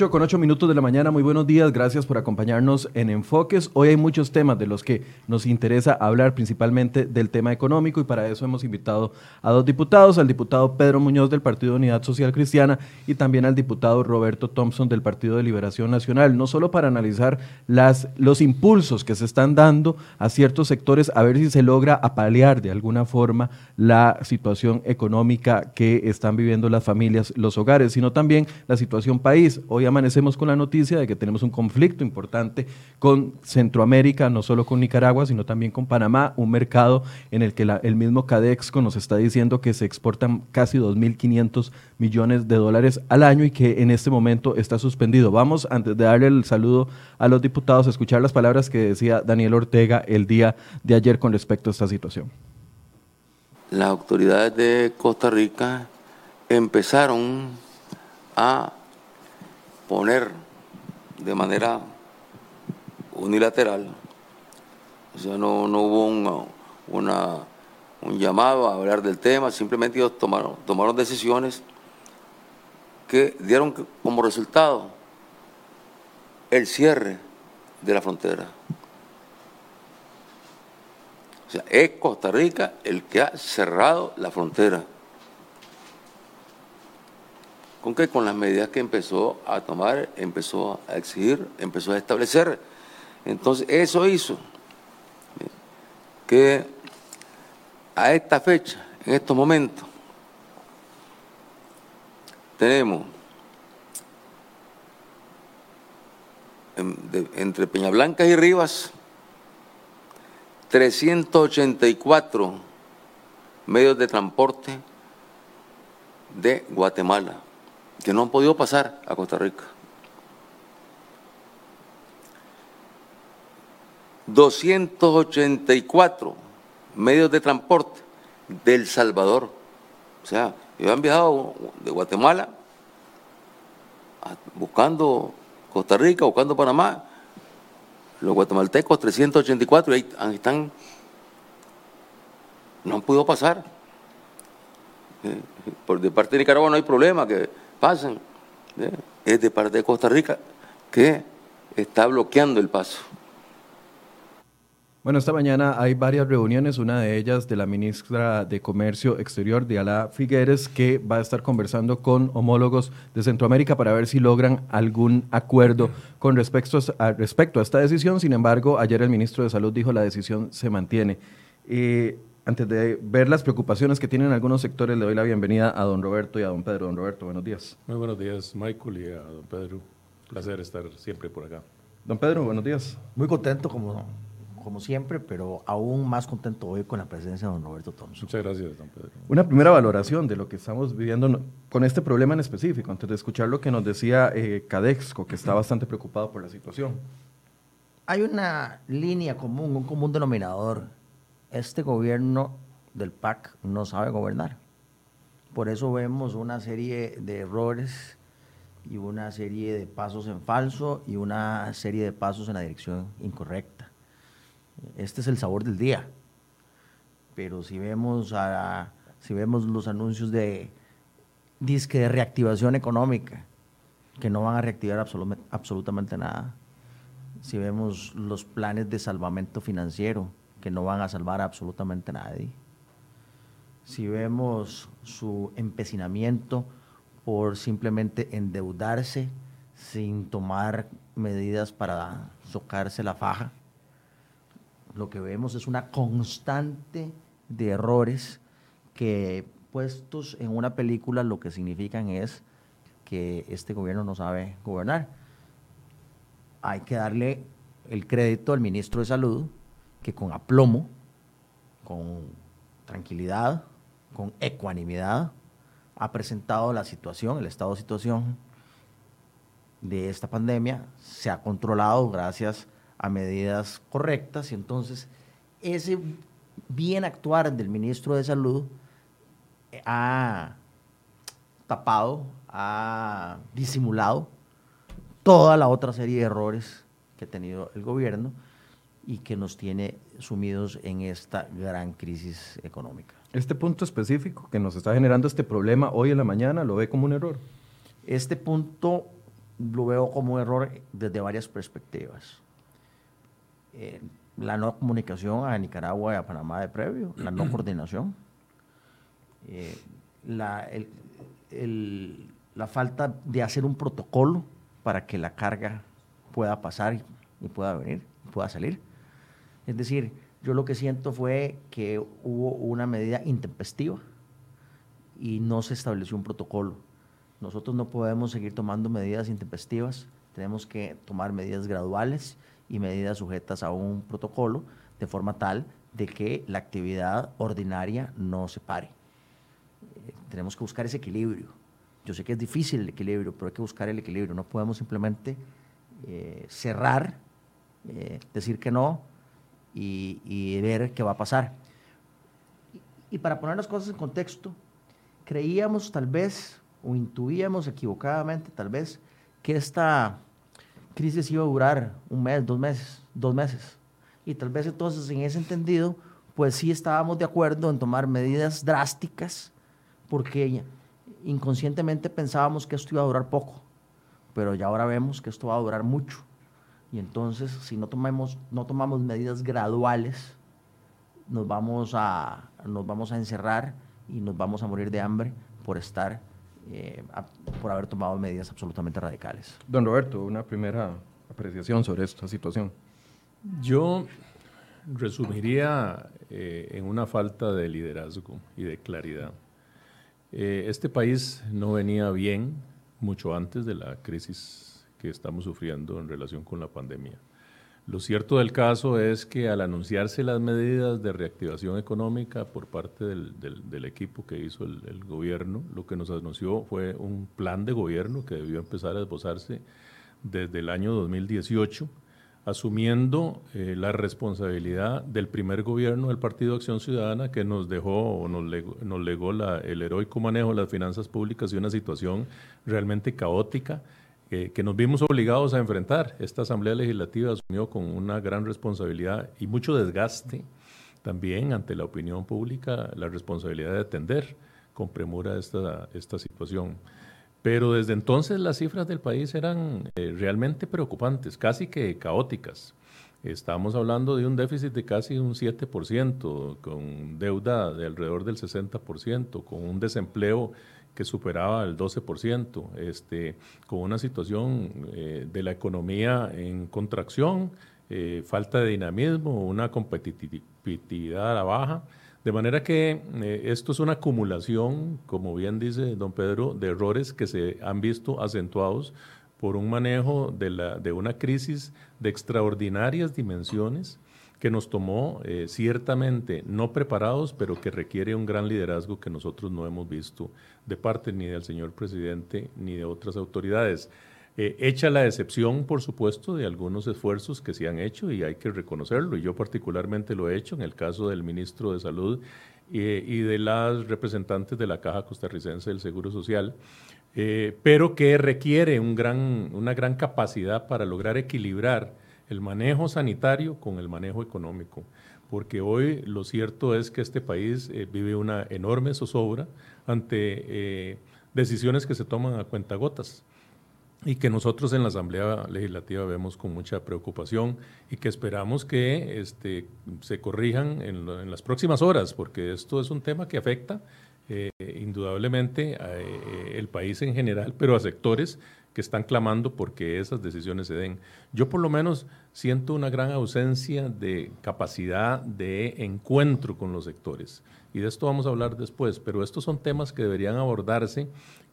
8 con 8 minutos de la mañana, muy buenos días, gracias por acompañarnos en Enfoques. Hoy hay muchos temas de los que nos interesa hablar, principalmente del tema económico, y para eso hemos invitado a dos diputados, al diputado Pedro Muñoz del Partido Unidad Social Cristiana y también al diputado Roberto Thompson del Partido de Liberación Nacional, no solo para analizar los impulsos que se están dando a ciertos sectores, a ver si se logra apalear de alguna forma la situación económica que están viviendo las familias, los hogares, sino también la situación país. Hoy amanecemos con la noticia de que tenemos un conflicto importante con Centroamérica, no solo con Nicaragua, sino también con Panamá, un mercado en el que el mismo Cadexco nos está diciendo que se exportan casi 2.500 millones de dólares al año y que en este momento está suspendido. Vamos, antes de darle el saludo a los diputados, a escuchar las palabras que decía Daniel Ortega el día de ayer con respecto a esta situación. Las autoridades de Costa Rica empezaron a poner de manera unilateral, o sea, no, hubo un, una, un llamado a hablar del tema, simplemente ellos tomaron, tomaron decisiones que dieron como resultado el cierre de la frontera. O sea, es Costa Rica el que ha cerrado la frontera. ¿Con qué? Con las medidas que empezó a tomar, empezó a exigir, empezó a establecer. Entonces, eso hizo que a esta fecha, en estos momentos, tenemos entre Peñablancas y Rivas 384 medios de transporte de Guatemala que no han podido pasar a Costa Rica. 284 medios de transporte del Salvador. O sea, ellos han viajado de Guatemala buscando Costa Rica, buscando Panamá. Los guatemaltecos 384 ahí están, no han podido pasar. Eh, por de parte de Nicaragua no hay problema, que pasan, es de parte de Costa Rica que está bloqueando el paso. Bueno, esta mañana hay varias reuniones, una de ellas de la ministra de Comercio Exterior, Diala Figueres, que va a estar conversando con homólogos de Centroamérica para ver si logran algún acuerdo con respecto a, respecto a esta decisión. Sin embargo, ayer el ministro de Salud dijo la decisión se mantiene. Eh, antes de ver las preocupaciones que tienen algunos sectores, le doy la bienvenida a don Roberto y a don Pedro. Don Roberto, buenos días. Muy buenos días, Michael, y a don Pedro. Placer estar siempre por acá. Don Pedro, buenos días. Muy contento, como, como siempre, pero aún más contento hoy con la presencia de don Roberto Thompson. Muchas gracias, don Pedro. Una primera valoración de lo que estamos viviendo con este problema en específico, antes de escuchar lo que nos decía eh, Cadexco, que está bastante preocupado por la situación. Hay una línea común, un común denominador este gobierno del PAC no sabe gobernar. Por eso vemos una serie de errores y una serie de pasos en falso y una serie de pasos en la dirección incorrecta. Este es el sabor del día. Pero si vemos, a, si vemos los anuncios de disque de reactivación económica, que no van a reactivar absolutamente nada, si vemos los planes de salvamento financiero, que no van a salvar a absolutamente nadie. Si vemos su empecinamiento por simplemente endeudarse sin tomar medidas para socarse la faja, lo que vemos es una constante de errores que puestos en una película lo que significan es que este gobierno no sabe gobernar. Hay que darle el crédito al ministro de Salud, que con aplomo, con tranquilidad, con ecuanimidad, ha presentado la situación, el estado de situación de esta pandemia, se ha controlado gracias a medidas correctas y entonces ese bien actuar del ministro de Salud ha tapado, ha disimulado toda la otra serie de errores que ha tenido el gobierno y que nos tiene sumidos en esta gran crisis económica. Este punto específico que nos está generando este problema hoy en la mañana, ¿lo ve como un error? Este punto lo veo como un error desde varias perspectivas. Eh, la no comunicación a Nicaragua y a Panamá de previo, la no coordinación, eh, la, la falta de hacer un protocolo para que la carga pueda pasar y pueda venir, pueda salir. Es decir, yo lo que siento fue que hubo una medida intempestiva y no se estableció un protocolo. Nosotros no podemos seguir tomando medidas intempestivas, tenemos que tomar medidas graduales y medidas sujetas a un protocolo de forma tal de que la actividad ordinaria no se pare. Eh, tenemos que buscar ese equilibrio. Yo sé que es difícil el equilibrio, pero hay que buscar el equilibrio. No podemos simplemente eh, cerrar, eh, decir que no y, ver qué va a pasar. y para poner las cosas en contexto, creíamos tal vez, o intuíamos equivocadamente tal vez, que esta crisis iba a durar un mes, dos meses, dos meses. Y tal vez entonces en ese entendido, pues sí estábamos de acuerdo en tomar medidas drásticas, porque inconscientemente pensábamos que esto iba a durar poco, pero ya ahora vemos que esto va a durar mucho. Y entonces, si no tomamos, no tomamos medidas graduales, nos vamos, a, nos vamos a encerrar y nos vamos a morir de hambre por estar, eh, por haber tomado medidas absolutamente radicales. Don Roberto, una primera apreciación sobre esta situación. Yo resumiría eh, en una falta de liderazgo y de claridad. Eh, este país no venía bien mucho antes de la crisis que estamos sufriendo en relación con la pandemia. Lo cierto del caso es que al anunciarse las medidas de reactivación económica por parte del, equipo que hizo el, gobierno, lo que nos anunció fue un plan de gobierno que debió empezar a esbozarse desde el año 2018, asumiendo eh, la responsabilidad del primer gobierno del Partido Acción Ciudadana que nos dejó o nos legó el heroico manejo de las finanzas públicas y una situación realmente caótica que, nos vimos obligados a enfrentar. Esta Asamblea Legislativa asumió con una gran responsabilidad y mucho desgaste también ante la opinión pública la responsabilidad de atender con premura esta, esta situación. Pero desde entonces las cifras del país eran eh, realmente preocupantes, casi que caóticas. Estamos hablando de un déficit de casi un 7%, con deuda de alrededor del 60%, con un desempleo que superaba el 12%, este, con una situación eh, de la economía en contracción, eh, falta de dinamismo, una competitividad a la baja. De manera que eh, esto es una acumulación, como bien dice don Pedro, de errores que se han visto acentuados por un manejo de, la, de una crisis de extraordinarias dimensiones que nos tomó eh, ciertamente no preparados, pero que requiere un gran liderazgo que nosotros no hemos visto de parte ni del señor presidente ni de otras autoridades. Eh, hecha la excepción, por supuesto, de algunos esfuerzos que se han hecho y hay que reconocerlo, y yo particularmente lo he hecho en el caso del ministro de Salud eh, y de las representantes de la Caja Costarricense del Seguro Social, pero que requiere un gran, una gran capacidad para lograr equilibrar el manejo sanitario con el manejo económico, porque hoy lo cierto es que este país eh, vive una enorme zozobra ante eh, decisiones que se toman a cuentagotas y que nosotros en la Asamblea Legislativa vemos con mucha preocupación y que esperamos que este, se corrijan en, las próximas horas, porque esto es un tema que afecta eh, indudablemente al país en general, pero a sectores que están clamando porque esas decisiones se den. Yo por lo menos siento una gran ausencia de capacidad de encuentro con los sectores. Y de esto vamos a hablar después, pero estos son temas que deberían abordarse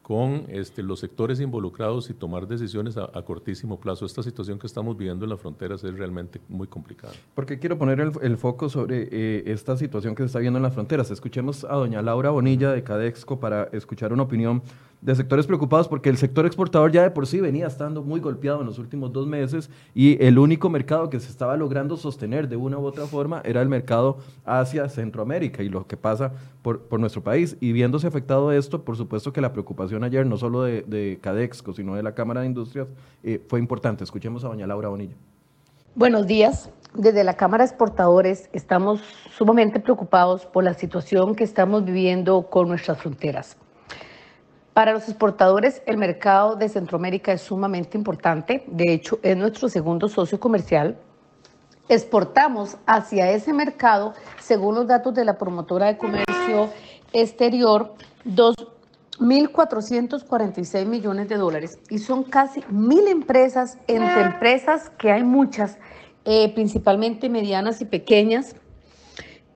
con este, los sectores involucrados y tomar decisiones a, cortísimo plazo. Esta situación que estamos viviendo en las fronteras es realmente muy complicada. Porque quiero poner el, foco sobre eh, esta situación que se está viendo en las fronteras. Escuchemos a doña Laura Bonilla de Cadexco para escuchar una opinión de sectores preocupados porque el sector exportador ya de por sí venía estando muy golpeado en los últimos dos meses y el único mercado que se estaba logrando sostener de una u otra forma era el mercado hacia Centroamérica y lo que pasa por, por nuestro país. Y viéndose afectado esto, por supuesto que la preocupación ayer, no solo de, de Cadexco, sino de la Cámara de Industrias, eh, fue importante. Escuchemos a doña Laura Bonilla. Buenos días. Desde la Cámara de Exportadores estamos sumamente preocupados por la situación que estamos viviendo con nuestras fronteras. Para los exportadores, el mercado de Centroamérica es sumamente importante. De hecho, es nuestro segundo socio comercial. Exportamos hacia ese mercado, según los datos de la promotora de comercio exterior, 2.446 millones de dólares. Y son casi mil empresas, entre empresas que hay muchas, eh, principalmente medianas y pequeñas,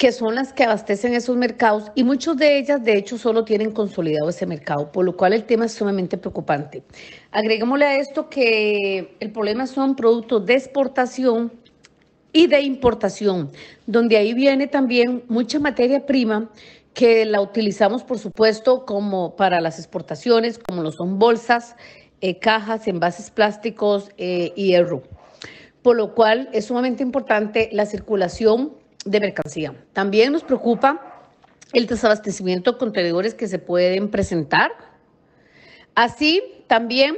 que son las que abastecen esos mercados y muchas de ellas de hecho solo tienen consolidado ese mercado, por lo cual el tema es sumamente preocupante. Agreguémosle a esto que el problema son productos de exportación y de importación, donde ahí viene también mucha materia prima que la utilizamos, por supuesto, como para las exportaciones, como lo son bolsas, eh, cajas, envases plásticos eh, y hierro. Por lo cual es sumamente importante la circulación de mercancía. También nos preocupa el desabastecimiento de contenedores que se pueden presentar, así también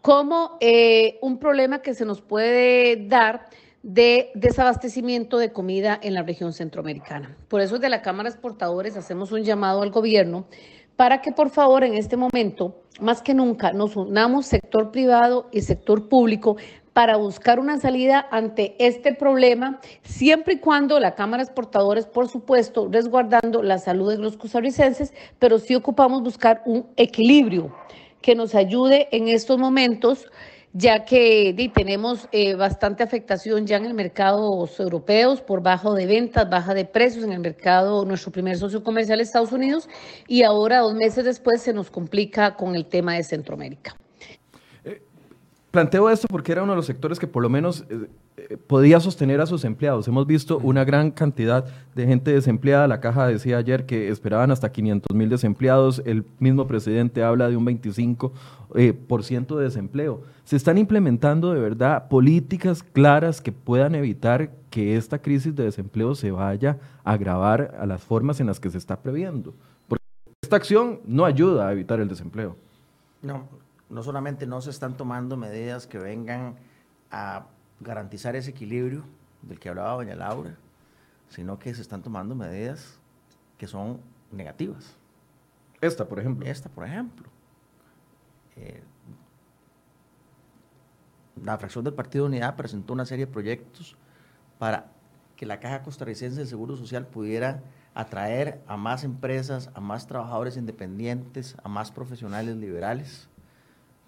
como eh, un problema que se nos puede dar de desabastecimiento de comida en la región centroamericana. Por eso desde la Cámara de Exportadores hacemos un llamado al gobierno para que por favor en este momento, más que nunca, nos unamos sector privado y sector público para buscar una salida ante este problema, siempre y cuando la Cámara de Exportadores, por supuesto, resguardando la salud de los costarricenses, pero sí ocupamos buscar un equilibrio que nos ayude en estos momentos ya que tenemos eh, bastante afectación ya en el mercado europeos por bajo de ventas, baja de precios en el mercado, nuestro primer socio comercial Estados Unidos, y ahora, dos meses después, se nos complica con el tema de Centroamérica. Planteo esto porque era uno de los sectores que por lo menos eh, eh, podía sostener a sus empleados. Hemos visto una gran cantidad de gente desempleada. La caja decía ayer que esperaban hasta 500 mil desempleados. El mismo presidente habla de un 25% eh, por ciento de desempleo. ¿Se están implementando de verdad políticas claras que puedan evitar que esta crisis de desempleo se vaya a agravar a las formas en las que se está previendo? Porque esta acción no ayuda a evitar el desempleo. No, no solamente no se están tomando medidas que vengan a garantizar ese equilibrio del que hablaba doña Laura, sino que se están tomando medidas que son negativas. Esta, por ejemplo. Esta, por ejemplo. Eh, la fracción del Partido de Unidad presentó una serie de proyectos para que la Caja Costarricense del Seguro Social pudiera atraer a más empresas, a más trabajadores independientes, a más profesionales liberales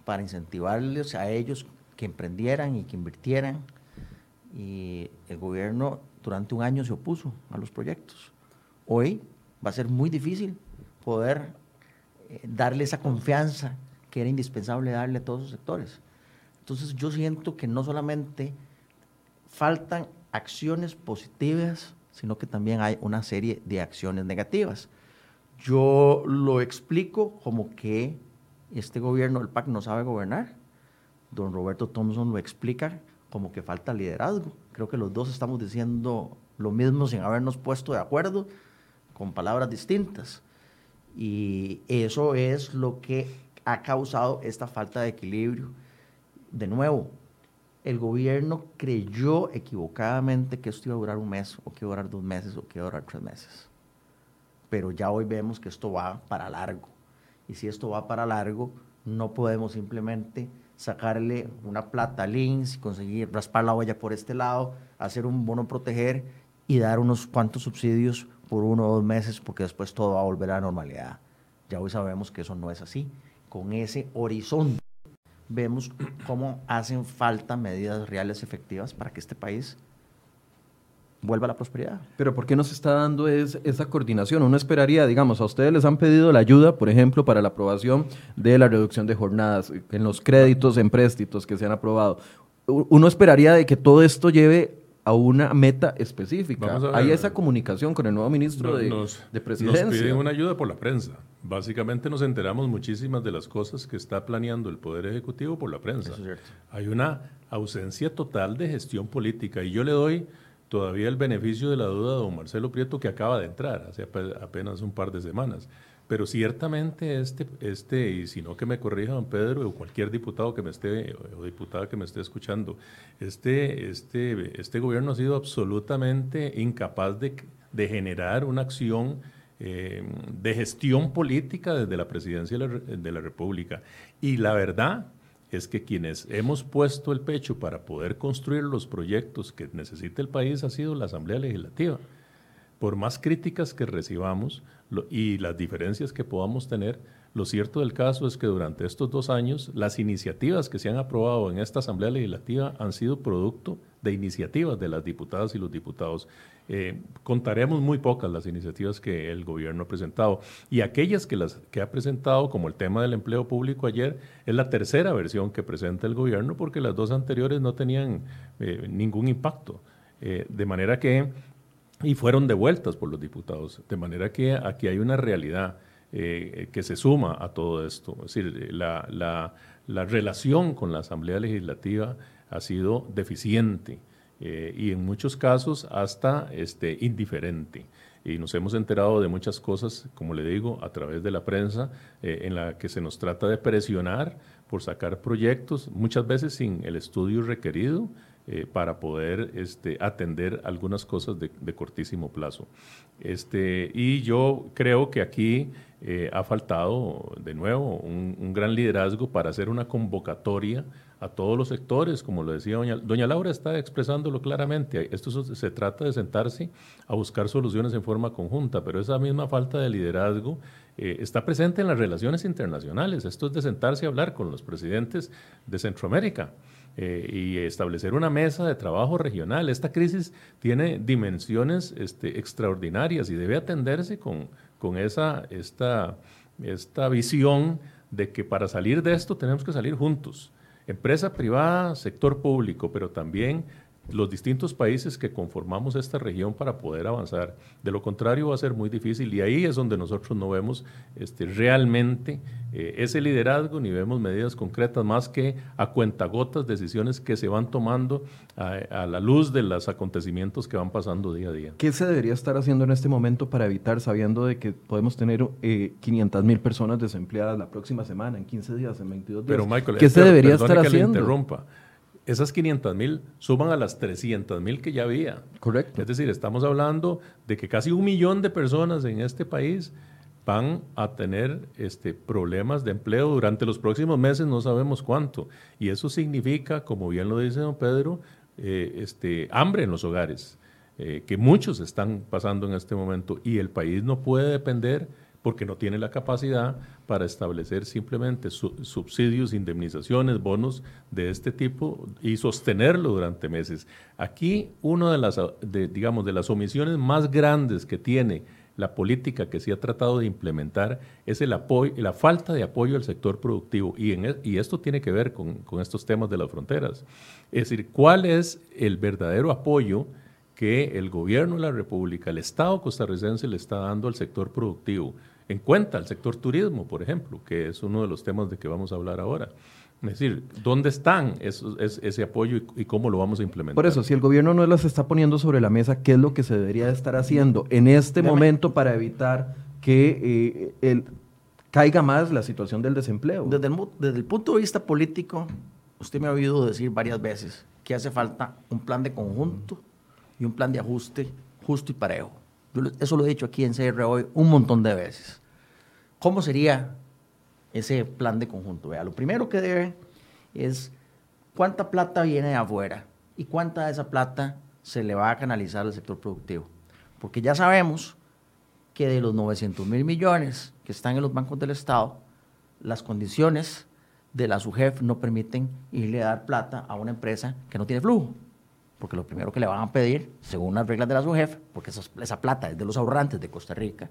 para incentivarles a ellos que emprendieran y que invirtieran. Y el gobierno durante un año se opuso a los proyectos. Hoy va a ser muy difícil poder eh, darle esa confianza que era indispensable darle a todos los sectores. Entonces yo siento que no solamente faltan acciones positivas, sino que también hay una serie de acciones negativas. Yo lo explico como que este gobierno del PAC no sabe gobernar. Don Roberto Thompson lo explica como que falta liderazgo. Creo que los dos estamos diciendo lo mismo sin habernos puesto de acuerdo, con palabras distintas. Y eso es lo que ha causado esta falta de equilibrio. De nuevo, el gobierno creyó equivocadamente que esto iba a durar un mes, o que iba a durar dos meses, o que iba a durar tres meses. Pero ya hoy vemos que esto va para largo. Y si esto va para largo, no podemos simplemente sacarle una plata al INS, conseguir raspar la olla por este lado, hacer un bono proteger y dar unos cuantos subsidios por uno o dos meses, porque después todo va a volver a la normalidad. Ya hoy sabemos que eso no es así. Con ese horizonte vemos cómo hacen falta medidas reales efectivas para que este país vuelva a la prosperidad. Pero ¿por qué no se está dando esa coordinación? Uno esperaría, digamos, a ustedes les han pedido la ayuda, por ejemplo, para la aprobación de la reducción de jornadas, en los créditos, en préstitos que se han aprobado. Uno esperaría de que todo esto lleve a una meta específica. Hay esa comunicación con el nuevo ministro de, de, Presidencia. Nos piden una ayuda por la prensa. Básicamente nos enteramos muchísimas de las cosas que está planeando el Poder Ejecutivo por la prensa. Hay una ausencia total de gestión política y yo le doy todavía el beneficio de la duda de don Marcelo Prieto que acaba de entrar hace apenas un par de semanas. Pero ciertamente este, este, y si no que me corrija don Pedro o cualquier diputado que me esté o diputada que me esté escuchando, este, este, este gobierno ha sido absolutamente incapaz de, de generar una acción eh, de gestión política desde la presidencia de la, República. Y la verdad es que quienes hemos puesto el pecho para poder construir los proyectos que necesita el país ha sido la Asamblea Legislativa. Por más críticas que recibamos y las diferencias que podamos tener, lo cierto del caso es que durante estos dos años las iniciativas que se han aprobado en esta Asamblea Legislativa han sido producto de iniciativas de las diputadas y los diputados. Eh, contaremos muy pocas las iniciativas que el gobierno ha presentado y aquellas que, las, que ha presentado, como el tema del empleo público ayer, es la tercera versión que presenta el gobierno porque las dos anteriores no tenían eh, ningún impacto. Eh, de manera que, y fueron devueltas por los diputados, de manera que aquí hay una realidad. Eh, que se suma a todo esto. Es decir, la, la, la relación con la Asamblea Legislativa ha sido deficiente eh, y en muchos casos hasta este, indiferente. Y nos hemos enterado de muchas cosas, como le digo, a través de la prensa, eh, en la que se nos trata de presionar por sacar proyectos, muchas veces sin el estudio requerido, eh, para poder este, atender algunas cosas de, cortísimo plazo. Este, y yo creo que aquí eh, ha faltado, de nuevo, un, gran liderazgo para hacer una convocatoria a todos los sectores, como lo decía doña, Laura, está expresándolo claramente. Esto se trata de sentarse a buscar soluciones en forma conjunta, pero esa misma falta de liderazgo eh, está presente en las relaciones internacionales. Esto es de sentarse a hablar con los presidentes de Centroamérica. Eh, y establecer una mesa de trabajo regional. Esta crisis tiene dimensiones este, extraordinarias y debe atenderse con, con esa, esta, esta visión de que para salir de esto tenemos que salir juntos. Empresa privada, sector público, pero también los distintos países que conformamos esta región para poder avanzar. De lo contrario va a ser muy difícil y ahí es donde nosotros no vemos este, realmente eh, ese liderazgo ni vemos medidas concretas más que a cuentagotas decisiones que se van tomando a, la luz de los acontecimientos que van pasando día a día. ¿Qué se debería estar haciendo en este momento para evitar, sabiendo de que podemos tener eh, 500 mil personas desempleadas la próxima semana, en 15 días, en 22 días? Pero Michael, ¿qué se debería estar que haciendo? Le interrumpa esas 500 mil suman a las 300 mil que ya había. Correcto. Es decir, estamos hablando de que casi un millón de personas en este país van a tener este, problemas de empleo durante los próximos meses, no sabemos cuánto. Y eso significa, como bien lo dice don Pedro, eh, este, hambre en los hogares, eh, que muchos están pasando en este momento y el país no puede depender porque no tiene la capacidad para establecer simplemente subsidios, indemnizaciones, bonos de este tipo y sostenerlo durante meses. Aquí una de las, digamos, de las omisiones más grandes que tiene la política que se ha tratado de implementar es el apoyo, la falta de apoyo al sector productivo e, y esto tiene que ver con, con estos temas de las fronteras. Es decir, ¿cuál es el verdadero apoyo que el gobierno de la República, el Estado costarricense le está dando al sector productivo? En cuenta el sector turismo, por ejemplo, que es uno de los temas de que vamos a hablar ahora. Es decir, ¿dónde están ese apoyo y, cómo lo vamos a implementar? Por eso, si el gobierno no las está poniendo sobre la mesa, ¿qué es lo que se debería estar haciendo en este momento para evitar que eh, el, caiga más la situación del desempleo? Desde el, desde el punto de vista político, usted me ha oído decir varias veces que hace falta un plan de conjunto y un plan de ajuste justo y parejo. Eso lo he dicho aquí en CR hoy un montón de veces. ¿Cómo sería ese plan de conjunto? Vea, lo primero que debe es cuánta plata viene de afuera y cuánta de esa plata se le va a canalizar al sector productivo. Porque ya sabemos que de los 900 mil millones que están en los bancos del Estado, las condiciones de la SUGEF no permiten irle a dar plata a una empresa que no tiene flujo. Porque lo primero que le van a pedir, según las reglas de la SUGEF, porque esa plata es de los ahorrantes de Costa Rica,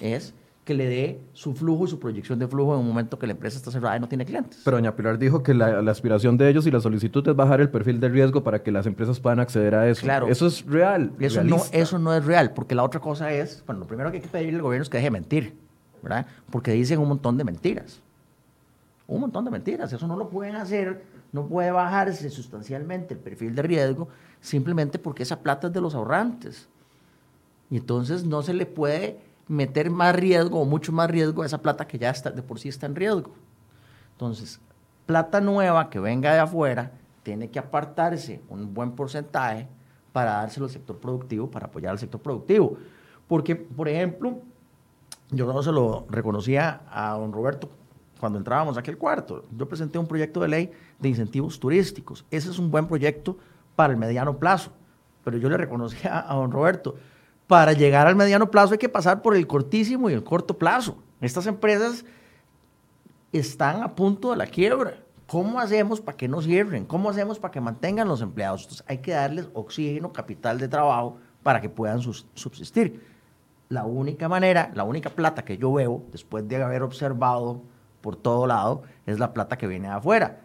es que le dé su flujo y su proyección de flujo en un momento que la empresa está cerrada y no tiene clientes. Pero doña Pilar dijo que la, aspiración de ellos y la solicitud es bajar el perfil de riesgo para que las empresas puedan acceder a eso. Claro. Eso es real. Eso no, eso no es real, porque la otra cosa es, bueno, lo primero que hay que pedirle al gobierno es que deje de mentir, ¿verdad? Porque dicen un montón de mentiras. Un montón de mentiras. Eso no lo pueden hacer, no puede bajarse sustancialmente el perfil de riesgo simplemente porque esa plata es de los ahorrantes. Y entonces no se le puede meter más riesgo o mucho más riesgo a esa plata que ya está, de por sí está en riesgo. Entonces, plata nueva que venga de afuera tiene que apartarse un buen porcentaje para dárselo al sector productivo, para apoyar al sector productivo. Porque, por ejemplo, yo no se lo reconocía a don Roberto cuando entrábamos a aquel cuarto. Yo presenté un proyecto de ley de incentivos turísticos. Ese es un buen proyecto para el mediano plazo. Pero yo le reconocía a don Roberto, para llegar al mediano plazo hay que pasar por el cortísimo y el corto plazo. Estas empresas están a punto de la quiebra. ¿Cómo hacemos para que no cierren? ¿Cómo hacemos para que mantengan los empleados? Entonces, hay que darles oxígeno, capital de trabajo para que puedan subsistir. La única manera, la única plata que yo veo, después de haber observado por todo lado, es la plata que viene de afuera.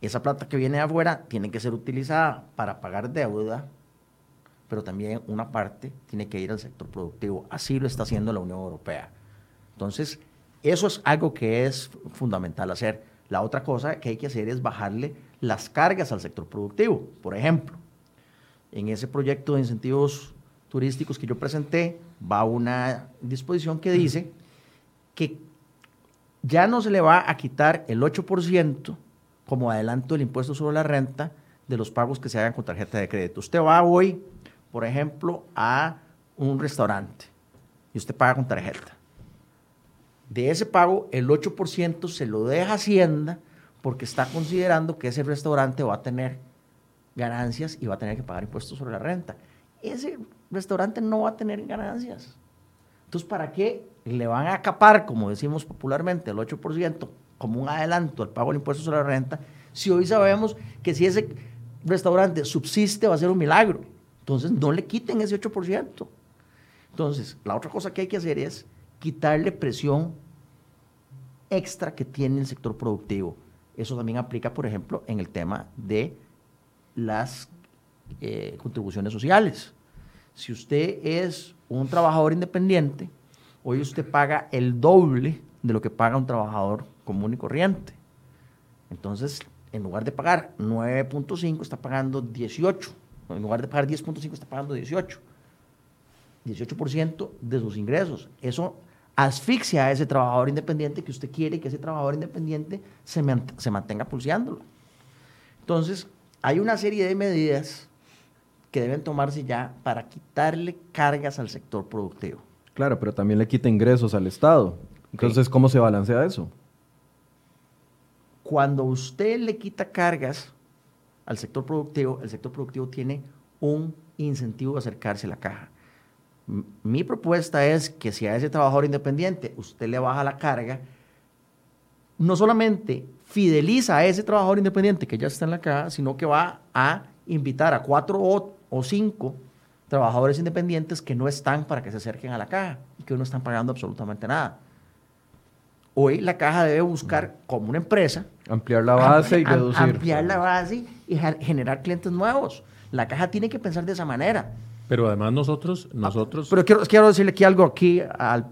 Esa plata que viene de afuera tiene que ser utilizada para pagar deuda, pero también una parte tiene que ir al sector productivo. Así lo está haciendo la Unión Europea. Entonces, eso es algo que es fundamental hacer. La otra cosa que hay que hacer es bajarle las cargas al sector productivo. Por ejemplo, en ese proyecto de incentivos turísticos que yo presenté, va una disposición que dice que ya no se le va a quitar el 8% como adelanto del impuesto sobre la renta de los pagos que se hagan con tarjeta de crédito. Usted va hoy, por ejemplo, a un restaurante y usted paga con tarjeta. De ese pago, el 8% se lo deja Hacienda porque está considerando que ese restaurante va a tener ganancias y va a tener que pagar impuestos sobre la renta. Ese restaurante no va a tener ganancias. Entonces, ¿para qué le van a acapar, como decimos popularmente, el 8% como un adelanto al pago del impuesto sobre la renta, si hoy sabemos que si ese restaurante subsiste va a ser un milagro? Entonces, no le quiten ese 8%. Entonces, la otra cosa que hay que hacer es quitarle presión extra que tiene el sector productivo. Eso también aplica, por ejemplo, en el tema de las eh, contribuciones sociales. Si usted es un trabajador independiente, hoy usted paga el doble de lo que paga un trabajador común y corriente. Entonces, en lugar de pagar 9.5, está pagando 18. En lugar de pagar 10.5, está pagando 18. 18% de sus ingresos. Eso asfixia a ese trabajador independiente que usted quiere que ese trabajador independiente se, se mantenga pulseándolo. Entonces, hay una serie de medidas que deben tomarse ya para quitarle cargas al sector productivo. Claro, pero también le quita ingresos al Estado. Entonces, ¿cómo se balancea eso? Cuando usted le quita cargas al sector productivo, el sector productivo tiene un incentivo de acercarse a la caja. Mi propuesta es que si a ese trabajador independiente usted le baja la carga, no solamente fideliza a ese trabajador independiente que ya está en la caja, sino que va a invitar a cuatro o, cinco trabajadores independientes que no están para que se acerquen a la caja y que no están pagando absolutamente nada. Hoy la caja debe buscar como una empresa ampliar la base y reducir. Ampliar la base y generar clientes nuevos. La caja tiene que pensar de esa manera. Pero además nosotros, nosotros... pero quiero, quiero decirle aquí algo aquí al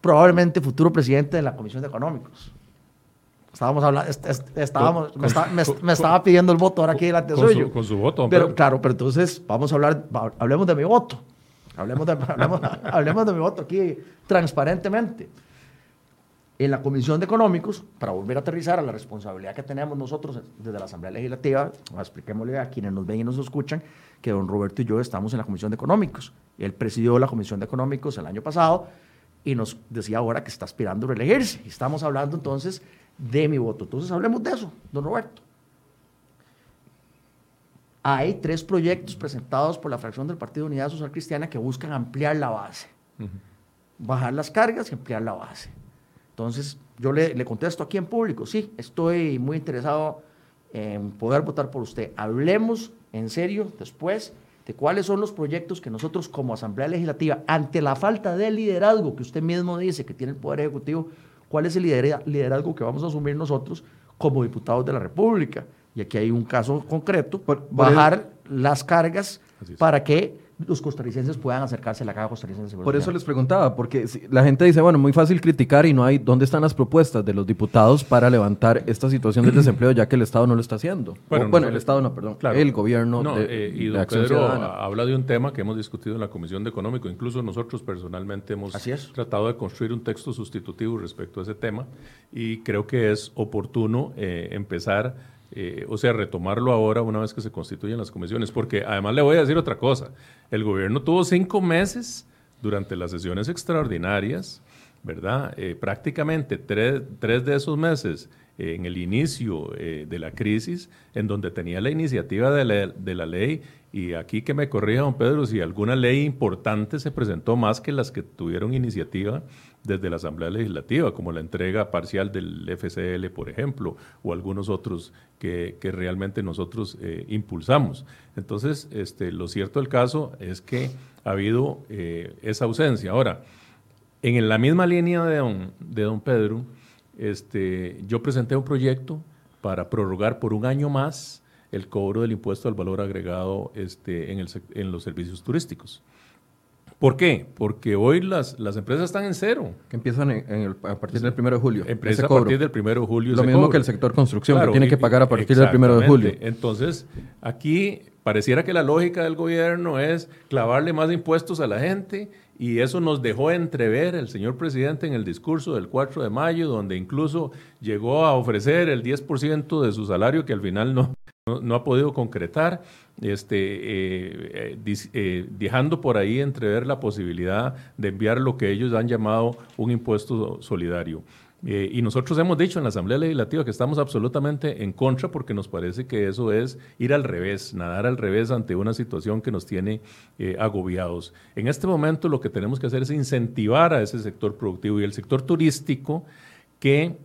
probablemente futuro presidente de la Comisión de Económicos. Estábamos hablando, estábamos, me, estaba pidiendo el voto ahora aquí delante suyo. con su voto. Pero, claro, pero entonces vamos a hablar, hablemos de mi voto. Hablemos de, hablemos de mi voto aquí transparentemente. En la Comisión de Económicos, para volver a aterrizar a la responsabilidad que tenemos nosotros desde la Asamblea Legislativa, expliquémosle a quienes nos ven y nos escuchan, que don Roberto y yo estamos en la Comisión de Económicos. Él presidió la Comisión de Económicos el año pasado y nos decía ahora que está aspirando a reelegirse. Estamos hablando entonces de mi voto. Entonces hablemos de eso, don Roberto. Hay tres proyectos presentados por la fracción del Partido Unidad Social Cristiana que buscan ampliar la base, bajar las cargas y ampliar la base. Entonces, yo le, le, contesto aquí en público, sí, estoy muy interesado en poder votar por usted. Hablemos en serio después de cuáles son los proyectos que nosotros como Asamblea Legislativa, ante la falta de liderazgo que usted mismo dice que tiene el Poder Ejecutivo, cuál es el liderazgo que vamos a asumir nosotros como diputados de la República. Y aquí hay un caso concreto, bajar las cargas para que los costarricenses puedan acercarse a la Caja Costarricense. Por eso les preguntaba, porque la gente dice, bueno, muy fácil criticar y no hay, ¿dónde están las propuestas de los diputados para levantar esta situación del desempleo ya que el Estado no lo está haciendo? Bueno, el Estado no, perdón, claro, el gobierno no, de, eh, y don Pedro habla de un tema que hemos discutido en la Comisión de Económico, incluso nosotros personalmente hemos tratado de construir un texto sustitutivo respecto a ese tema y creo que es oportuno eh, empezar eh, o sea, retomarlo ahora una vez que se constituyen las comisiones, porque además le voy a decir otra cosa, el gobierno tuvo cinco meses durante las sesiones extraordinarias ¿verdad? Eh, prácticamente tres, tres, de esos meses eh, en el inicio de la crisis, en donde tenía la iniciativa de la, de la, ley, y aquí que me corrija, don Pedro, si alguna ley importante se presentó más que las que tuvieron iniciativa desde la Asamblea Legislativa, como la entrega parcial del FCL, por ejemplo, o algunos otros que, que realmente nosotros impulsamos. Entonces, este, lo cierto del caso es que ha habido esa ausencia. Ahora, en la misma línea de don, de don Pedro, este, yo presenté un proyecto para prorrogar por un año más el cobro del impuesto al valor agregado este, en, el, en los servicios turísticos. ¿Por qué? Porque hoy las, las empresas están en cero. Que empiezan a partir del 1 de julio. Empiezan a partir del 1 de julio. Lo mismo que el sector construcción, que tiene que pagar a partir del 1 de julio. Entonces, aquí pareciera que la lógica del gobierno es clavarle más impuestos a la gente y eso nos dejó entrever el señor presidente en el discurso del 4 de mayo, donde incluso llegó a ofrecer el 10% de su salario que al final no, no, ha podido concretar, este, eh, eh, eh, dejando por ahí entrever la posibilidad de enviar lo que ellos han llamado un impuesto solidario. Eh, y nosotros hemos dicho en la Asamblea Legislativa que estamos absolutamente en contra porque nos parece que eso es ir al revés, nadar al revés ante una situación que nos tiene agobiados. En este momento lo que tenemos que hacer es incentivar a ese sector productivo y el sector turístico que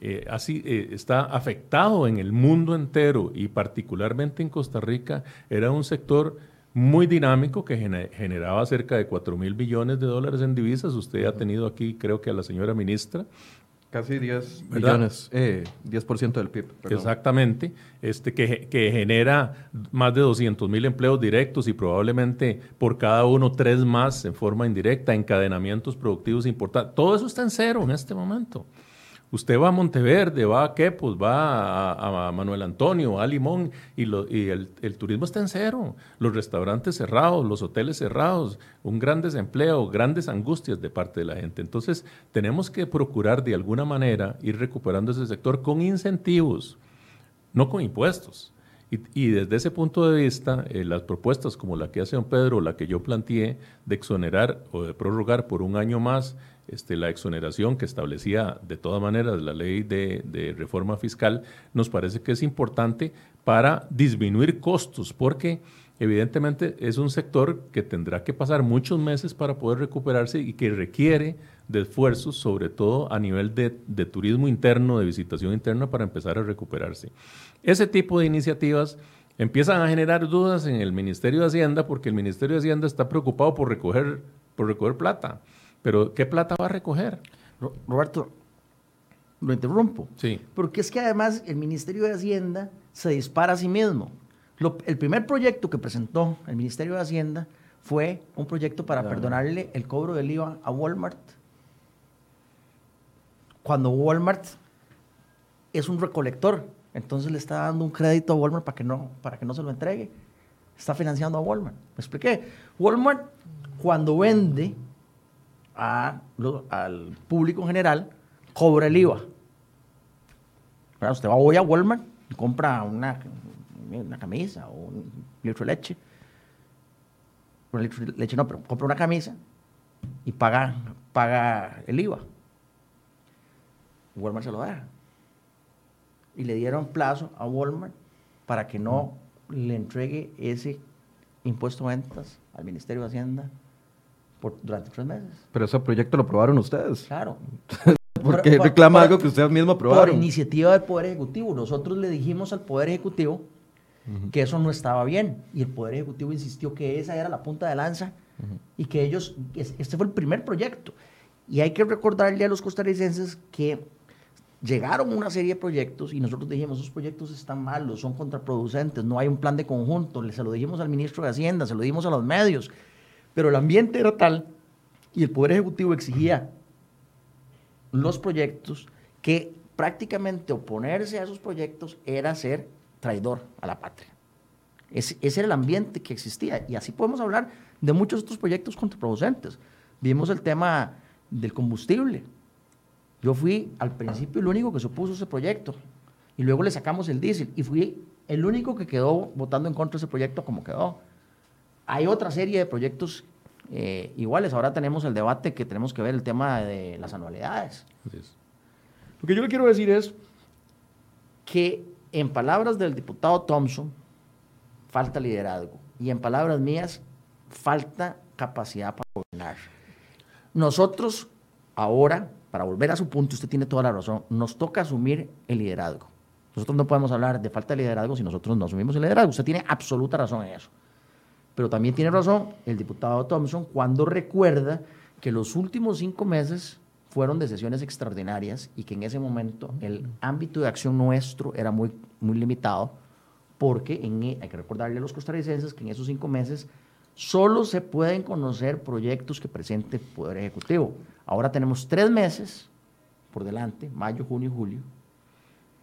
eh, así está afectado en el mundo entero y particularmente en Costa Rica, era un sector muy dinámico que generaba cerca de 4 mil millones de dólares en divisas. Usted ha tenido aquí, creo que a la señora ministra, Casi 10 millones, eh, 10% del PIB. Exactamente, este, que, que, genera más de 200 mil empleos directos y probablemente por cada uno tres más en forma indirecta, encadenamientos productivos importantes. Todo eso está en cero en este momento. Usted va a Monteverde, va a Quepos, va a, Manuel Antonio, va a Limón y, el, turismo está en cero. Los restaurantes cerrados, los hoteles cerrados, un gran desempleo, grandes angustias de parte de la gente. Entonces, tenemos que procurar de alguna manera ir recuperando ese sector con incentivos, no con impuestos. Y, desde ese punto de vista, eh, las propuestas como la que hace don Pedro, la que yo planteé, de exonerar o de prorrogar por un año más este, la exoneración que establecía de todas maneras la ley de, reforma fiscal, nos parece que es importante para disminuir costos, porque evidentemente es un sector que tendrá que pasar muchos meses para poder recuperarse y que requiere de esfuerzos, sobre todo a nivel de, de turismo interno, de visitación interna, para empezar a recuperarse. Ese tipo de iniciativas empiezan a generar dudas en el Ministerio de Hacienda porque el Ministerio de Hacienda está preocupado por recoger, por recoger plata. Pero ¿qué plata va a recoger? Roberto, lo interrumpo. Sí. Porque es que además el Ministerio de Hacienda se dispara a sí mismo. el primer proyecto que presentó el Ministerio de Hacienda fue un proyecto para perdonarle el cobro del IVA a Walmart. Cuando Walmart es un recolector, entonces le está dando un crédito a Walmart para que no, para que no se lo entregue. Está financiando a Walmart. ¿Me expliqué? Walmart, cuando vende al público en general, cobra el IVA. Usted va hoy a Walmart y compra una, una camisa o un litro de leche. Un no, pero compra una camisa y paga, paga el IVA. Walmart se lo da. Y le dieron plazo a Walmart para que no le entregue ese impuesto de ventas al Ministerio de Hacienda durante tres meses. Pero ese proyecto lo aprobaron ustedes. Claro. Porque reclama algo que ustedes mismos aprobaron. Por iniciativa del Poder Ejecutivo. Nosotros le dijimos al Poder Ejecutivo que eso no estaba bien. Y el Poder Ejecutivo insistió que esa era la punta de lanza y que ellos, este fue el primer proyecto. Y hay que recordarle a los costarricenses que llegaron una serie de proyectos y nosotros dijimos, esos proyectos están malos, son contraproducentes, no hay un plan de conjunto. Se lo dijimos al ministro de Hacienda, se lo dijimos a los medios. Pero el ambiente era tal y el Poder Ejecutivo exigía los proyectos que prácticamente oponerse a esos proyectos era ser traidor a la patria. Ese, era el ambiente que existía. Y así podemos hablar de muchos otros proyectos contraproducentes. Vimos el tema del combustible. Yo fui al principio el único que se opuso a ese proyecto. Y luego le sacamos el diésel. Y fui el único que quedó votando en contra de ese proyecto como quedó. Hay otra serie de proyectos eh, iguales. Ahora tenemos el debate que tenemos que ver el tema de las anualidades. Lo que yo le quiero decir es que en palabras del diputado Thompson, falta liderazgo. Y en palabras mías, falta capacidad para gobernar. Nosotros ahora, para volver a su punto, usted tiene toda la razón, nos toca asumir el liderazgo. Nosotros no podemos hablar de falta de liderazgo si nosotros no asumimos el liderazgo. Usted tiene absoluta razón en eso. Pero también tiene razón el diputado Thompson cuando recuerda que los últimos cinco meses fueron de sesiones extraordinarias y que en ese momento el ámbito de acción nuestro era muy, muy limitado porque e, hay que recordarle a los costarricenses que en esos cinco meses solo se pueden conocer proyectos que presente Poder Ejecutivo. Ahora tenemos tres meses por delante, mayo, junio y julio,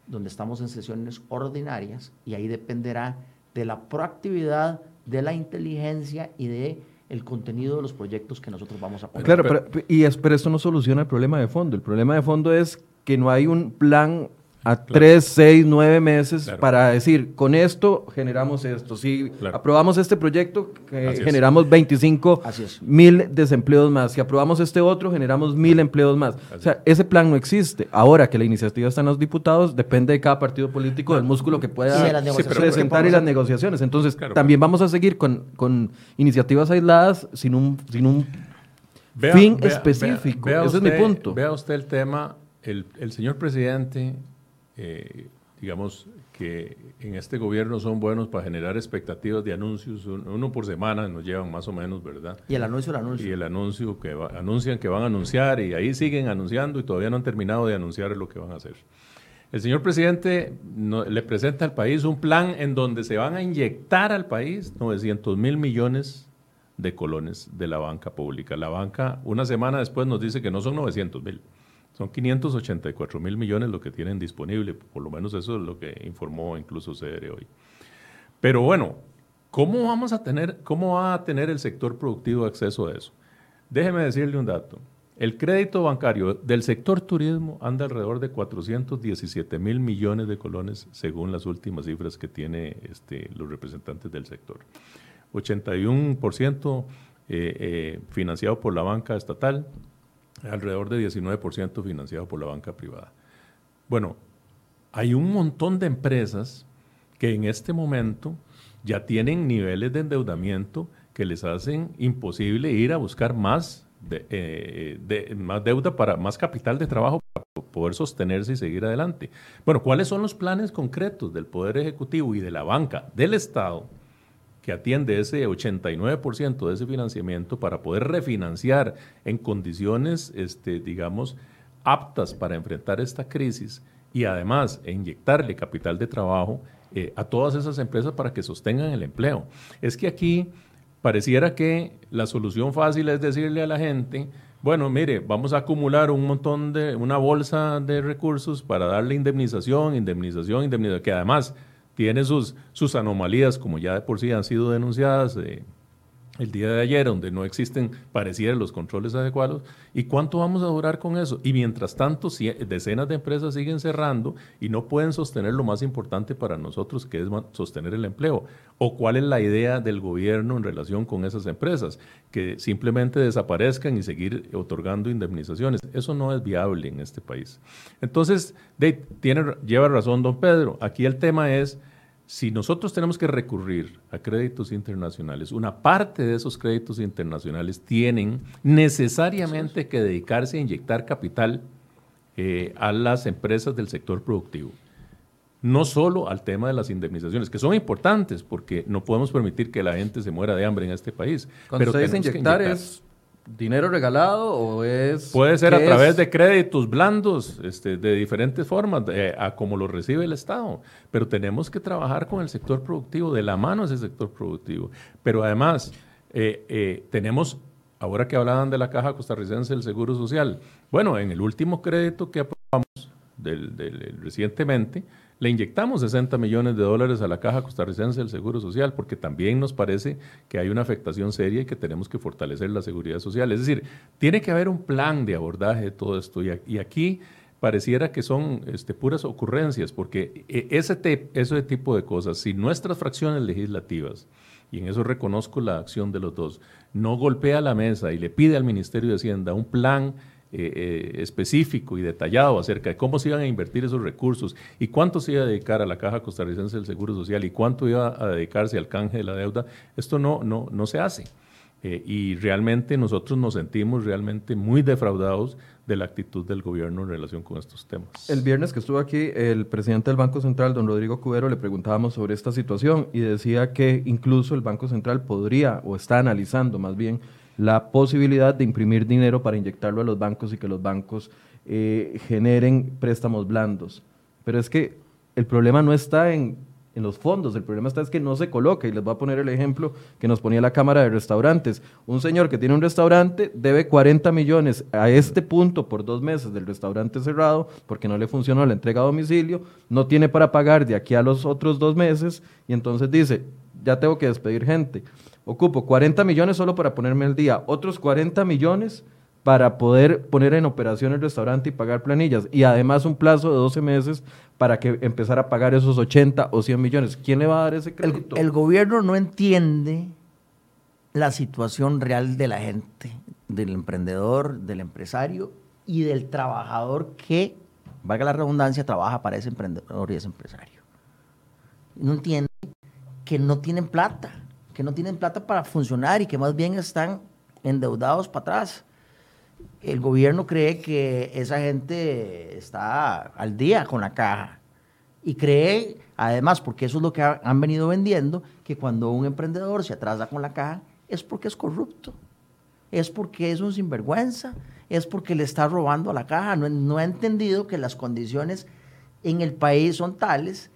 donde estamos en sesiones ordinarias y ahí dependerá de la proactividad, de la inteligencia y de el contenido de los proyectos que nosotros vamos a poner. Claro, pero, y pero esto no soluciona el problema de fondo. El problema de fondo es que no hay un plan a tres, seis, nueve meses para decir, con esto generamos esto. Si aprobamos este proyecto, generamos 25 mil desempleos más. Si aprobamos este otro, generamos mil empleos más. o sea, ese plan no existe. Ahora que la iniciativa está en los diputados, depende de cada partido político del músculo que pueda presentar y las negociaciones. Entonces, también vamos a seguir con, con iniciativas aisladas sin un, sin un fin específico. Ese es mi punto. Vea usted el tema, el, el señor presidente eh, digamos que en este gobierno son buenos para generar expectativas de anuncios, uno por semana nos llevan más o menos, ¿verdad? Y el anuncio, el anuncio. Y el anuncio que anuncian que van a anunciar y ahí siguen anunciando y todavía no han terminado de anunciar lo que van a hacer. El señor presidente le presenta al país un plan en donde se van a inyectar al país 900 mil millones de colones de la banca pública. La banca, una semana después, nos dice que no son 900 mil son 584 mil millones lo que tienen disponible, por lo menos eso es lo que informó incluso CDR hoy. Pero bueno, ¿cómo, vamos a tener, ¿cómo va a tener el sector productivo acceso a eso? Déjeme decirle un dato. El crédito bancario del sector turismo anda alrededor de 417 mil millones de colones según las últimas cifras que tiene este, los representantes del sector. 81% eh, eh, financiado por la banca estatal, alrededor de 19% financiado por la banca privada. Bueno, hay un montón de empresas que en este momento ya tienen niveles de endeudamiento que les hacen imposible ir a buscar más, eh, más deuda para más capital de trabajo para poder sostenerse y seguir adelante. Bueno, ¿cuáles son los planes concretos del Poder Ejecutivo y de la banca del Estado que atiende ese 89% de ese financiamiento para poder refinanciar en condiciones, este, digamos, aptas para enfrentar esta crisis y además inyectarle capital de trabajo eh, a todas esas empresas para que sostengan el empleo. Es que aquí pareciera que la solución fácil es decirle a la gente, bueno, mire, vamos a acumular un montón de, una bolsa de recursos para darle indemnización, indemnización, indemnización, que además tiene sus, sus anomalías, como ya de por sí han sido denunciadas eh, el día de ayer, donde no existen, pareciera, los controles adecuados. ¿Y cuánto vamos a durar con eso? Y mientras tanto, decenas de empresas siguen cerrando y no pueden sostener lo más importante para nosotros, que es sostener el empleo. ¿O cuál es la idea del gobierno en relación con esas empresas? Que simplemente desaparezcan y seguir otorgando indemnizaciones. Eso no es viable en este país. Entonces, tiene, lleva razón don Pedro. Aquí el tema es si nosotros tenemos que recurrir a créditos internacionales, una parte de esos créditos internacionales tienen necesariamente que dedicarse a inyectar capital eh, a las empresas del sector productivo. No solo al tema de las indemnizaciones, que son importantes porque no podemos permitir que la gente se muera de hambre en este país. Cuando pero se inyectar, es dinero regalado o es... Puede ser a través de créditos blandos, este, de diferentes formas, a como lo recibe el Estado. Pero tenemos que trabajar con el sector productivo, de la mano ese sector productivo. Pero además, eh, eh, tenemos, ahora que hablaban de la Caja Costarricense del Seguro Social, bueno, en el último crédito que aprobamos del, recientemente, le inyectamos 60 millones de dólares a la Caja Costarricense del Seguro Social porque también nos parece que hay una afectación seria y que tenemos que fortalecer la seguridad social. Es decir, tiene que haber un plan de abordaje de todo esto y aquí pareciera que son este, puras ocurrencias porque e, ese, ese tipo de cosas, si nuestras fracciones legislativas y en eso reconozco la acción de los dos, no golpea la mesa y le pide al Ministerio de Hacienda un plan eh, eh, específico y detallado acerca de cómo se iban a invertir esos recursos y cuánto se iba a dedicar a la Caja Costarricense del Seguro Social y cuánto iba a dedicarse al canje de la deuda, esto no, no, no se hace. Eh, y realmente nosotros nos sentimos realmente muy defraudados de la actitud del gobierno en relación con estos temas. El viernes que estuvo aquí, el presidente del Banco Central, don Rodrigo Cubero, le preguntábamos sobre esta situación y decía que incluso el Banco Central podría o está analizando más bien la posibilidad de imprimir dinero para inyectarlo a los bancos y que los bancos eh, generen préstamos blandos. Pero es que el problema no está en, en, los fondos, el problema está es que no se coloca. Y les voy a poner el ejemplo que nos ponía la Cámara de Restaurantes. Un señor que tiene un restaurante debe 40 millones a este punto por dos meses del restaurante cerrado porque no le funcionó la entrega a domicilio, no tiene para pagar de aquí a los otros dos meses y entonces dice, ya tengo que despedir gente ocupo 40 millones solo para ponerme al día, otros 40 millones para poder poner en operación el restaurante y pagar planillas, y además un plazo de 12 meses para que empezar a pagar esos 80 o 100 millones. ¿Quién le va a dar ese crédito? El, el gobierno no entiende la situación real de la gente, del emprendedor, del empresario y del trabajador que, valga la redundancia, trabaja para ese emprendedor y ese empresario. No entiende que no tienen plata que no tienen plata para funcionar y que más bien están endeudados para atrás. El gobierno cree que esa gente está al día con la caja y cree, además, porque eso es lo que han venido vendiendo, que cuando un emprendedor se atrasa con la caja es porque es corrupto, es porque es un sinvergüenza, es porque le está robando a la caja. No, no ha entendido que las condiciones en el país son tales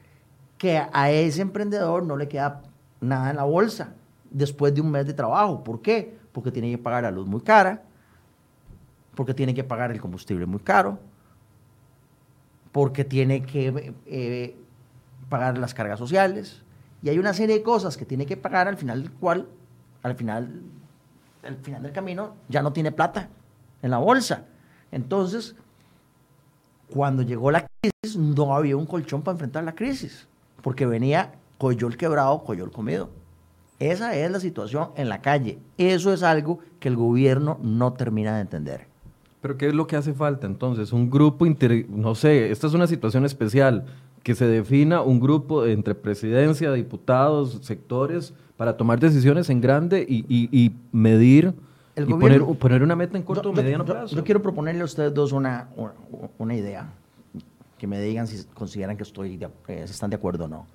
que a ese emprendedor no le queda nada en la bolsa después de un mes de trabajo. ¿Por qué? Porque tiene que pagar la luz muy cara, porque tiene que pagar el combustible muy caro, porque tiene que eh, pagar las cargas sociales. Y hay una serie de cosas que tiene que pagar al final del cual, al final, al final del camino, ya no tiene plata en la bolsa. Entonces, cuando llegó la crisis, no había un colchón para enfrentar la crisis, porque venía coyol quebrado, coyol comido. Esa es la situación en la calle. Eso es algo que el gobierno no termina de entender. Pero ¿qué es lo que hace falta entonces? Un grupo, no sé, esta es una situación especial, que se defina un grupo entre presidencia, diputados, sectores, para tomar decisiones en grande y, medir y poner, una meta en corto o mediano plazo. Yo, quiero proponerle a ustedes dos una, una, idea, que me digan si consideran que estoy eh, si están de acuerdo o no.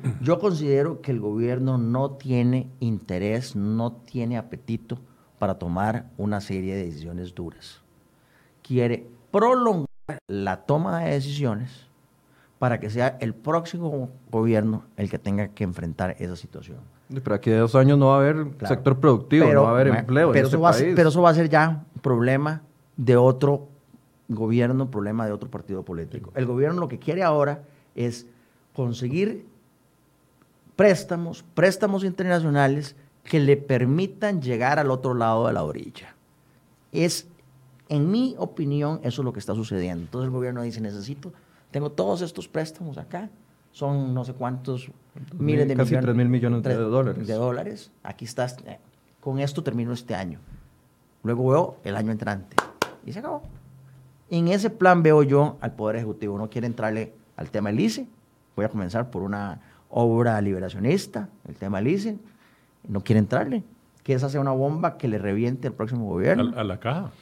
Yo considero que el gobierno no tiene interés, no tiene apetito para tomar una serie de decisiones duras. Quiere prolongar la toma de decisiones para que sea el próximo gobierno el que tenga que enfrentar esa situación. Pero aquí de dos años no va a haber sector productivo, no va a haber empleo. Pero, este eso va pero eso va a ser ya un problema de otro gobierno, problema de otro partido político. El gobierno lo que quiere ahora es conseguir préstamos, préstamos internacionales que le permitan llegar al otro lado de la orilla. Es, en mi opinión, eso es lo que está sucediendo. Entonces el gobierno dice, necesito, tengo todos estos préstamos acá, son no sé cuántos miles de casi millones. 3 mil millones de dólares. De dólares. Aquí estás, eh, con esto termino este año. Luego veo el año entrante. Y se acabó. En ese plan veo yo al Poder Ejecutivo. No quiere entrarle al tema del ICE. Voy a comenzar por una obra liberacionista, el tema leasing, no quiere entrarle. Que esa sea una bomba que le reviente al próximo gobierno. A, la caja.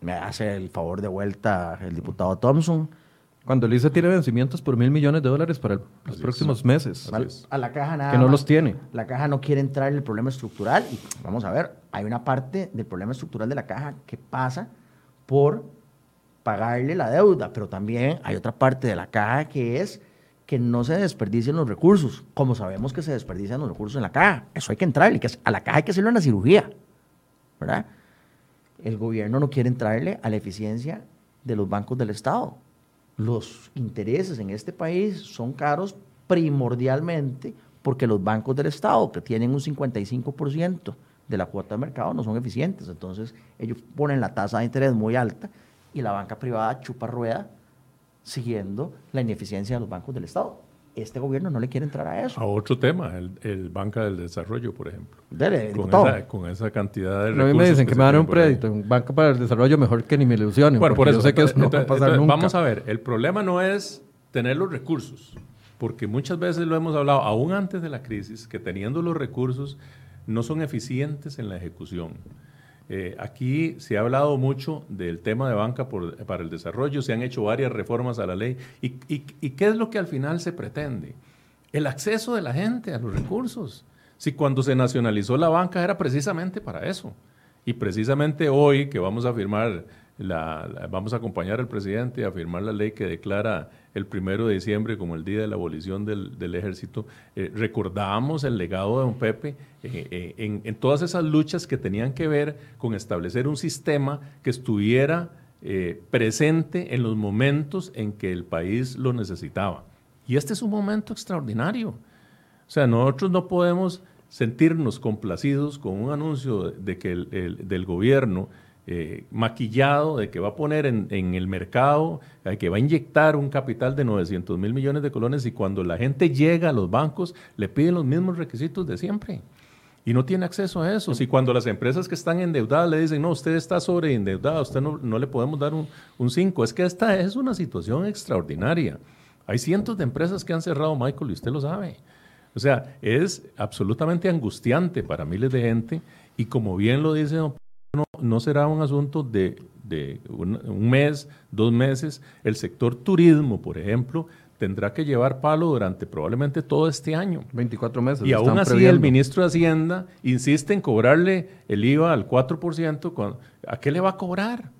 Me hace el favor de vuelta el diputado Thompson. Cuando el ICE tiene vencimientos por mil millones de dólares para los próximos meses. A, la caja nada. Que no los tiene. La caja no quiere entrar en el problema estructural. Y vamos a ver, hay una parte del problema estructural de la caja que pasa por pagarle la deuda, pero también hay otra parte de la caja que es que no se desperdicien los recursos, como sabemos que se desperdician los recursos en la caja. Eso hay que entrarle, a la caja hay que hacerlo en la cirugía, ¿verdad? El gobierno no quiere entrarle a la eficiencia de los bancos del Estado. Los intereses en este país son caros primordialmente porque los bancos del Estado, que tienen un 55% de la cuota de mercado, no son eficientes. Entonces, ellos ponen la tasa de interés muy alta y la banca privada chupa rueda siguiendo la ineficiencia de los bancos del Estado. Este gobierno no le quiere entrar a eso. A otro tema, el, el Banca del Desarrollo, por ejemplo. Dele, Con esa, con esa cantidad de Pero a mí recursos me dicen que me tienen un crédito en Banca para el Desarrollo mejor que ni me ilusionen. Bueno, por eso. Yo sé que eso no va a Entonces, pasar entonces, nunca. Vamos a ver, el problema no es tener los recursos, porque muchas veces lo hemos hablado, aún antes de la crisis, que teniendo los recursos no son eficientes en la ejecución. Eh, aquí se ha hablado mucho del tema de banca para el desarrollo, se han hecho varias reformas a la ley. ¿Y, qué es lo que al final se pretende? El acceso de la gente a los recursos. Si cuando se nacionalizó la banca era precisamente para eso. Y precisamente hoy que vamos a firmar, la- vamos a acompañar al presidente a firmar la ley que declara el primero de diciembre como el día de la abolición del, ejército, eh, recordábamos el legado de don Pepe eh, eh, en, todas esas luchas que tenían que ver con establecer un sistema que estuviera eh, presente en los momentos en que el país lo necesitaba. Y este es un momento extraordinario. O sea, nosotros no podemos sentirnos complacidos con un anuncio de que el- del gobierno eh, maquillado, de que va a poner en, el mercado, eh, que va a inyectar un capital de 900 mil millones de colones y cuando la gente llega a los bancos le piden los mismos requisitos de siempre. Y no tiene acceso a eso. Si cuando las empresas que están endeudadas le dicen, no, usted está sobreendeudada, usted no, no le podemos dar un 5. Es que esta es una situación extraordinaria. Hay cientos de empresas que han cerrado, Michael, y usted lo sabe. O sea, es absolutamente angustiante para miles de gente y como bien lo dice don no, no será un asunto de, de un, un mes, dos meses. El sector turismo, por ejemplo, tendrá que llevar palo durante probablemente todo este año. 24 meses. Y aún así el ministro de Hacienda insiste en cobrarle el IVA al 4%. cuando- ¿A qué le va a cobrar?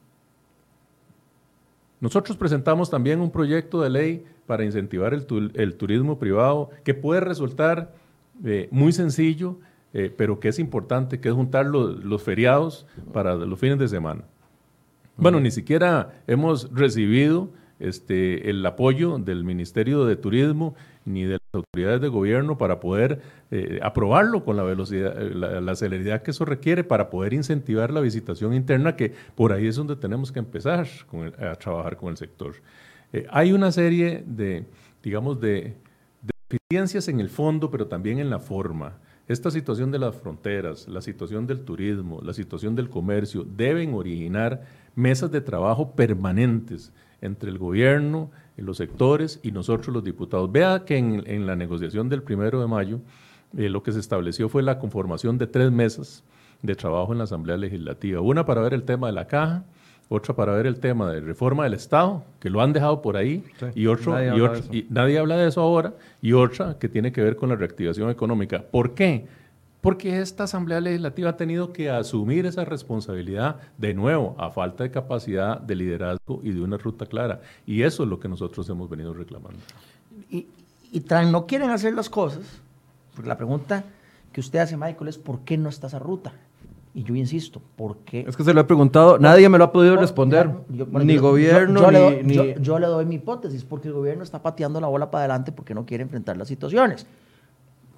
Nosotros presentamos también un proyecto de ley para incentivar el, tu- el turismo privado que puede resultar eh, muy sencillo, eh, pero que es importante, que es juntar los, los feriados para los fines de semana. Bueno, ni siquiera hemos recibido este, el apoyo del Ministerio de Turismo ni de las autoridades de gobierno para poder eh, aprobarlo con la velocidad, eh, la, la celeridad que eso requiere para poder incentivar la visitación interna, que por ahí es donde tenemos que empezar con el- a trabajar con el sector. Eh, hay una serie de, digamos, de, de deficiencias en el fondo, pero también en la forma. Esta situación de las fronteras, la situación del turismo, la situación del comercio, deben originar mesas de trabajo permanentes entre el gobierno, los sectores y nosotros los diputados. Vea que en, la negociación del primero de mayo eh, lo que se estableció fue la conformación de tres mesas de trabajo en la Asamblea Legislativa. Una para ver el tema de la caja, otra para ver el tema de reforma del Estado, que lo han dejado por ahí, Sí, y, otro, nadie y, habla otro- y nadie habla de eso ahora, y otra que tiene que ver con la reactivación económica. ¿Por qué? Porque esta Asamblea Legislativa ha tenido que asumir esa responsabilidad de nuevo, a falta de capacidad de liderazgo y de una ruta clara. Y eso es lo que nosotros hemos venido reclamando. Y, y tan no quieren hacer las cosas, porque la pregunta que usted hace, Michael, es ¿por qué no está esa ruta? Y yo insisto, ¿por qué? Es que se lo he preguntado, nadie me lo ha podido responder. Yo- bueno, ni yo- gobierno, yo- ni, doy- ni- yo- yo le doy mi hipótesis, porque el gobierno está pateando la bola para adelante porque no quiere enfrentar las situaciones.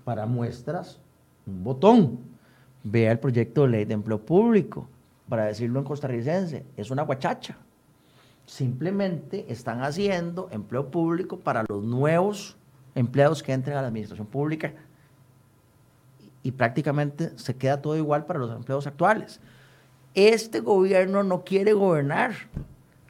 Para muestras, un botón. Vea el proyecto de ley de empleo público. Para decirlo en costarricense, es una guachacha. Simplemente están haciendo empleo público para los nuevos empleados que entren a la administración pública y prácticamente se queda todo igual para los empleados actuales. Este gobierno no quiere gobernar.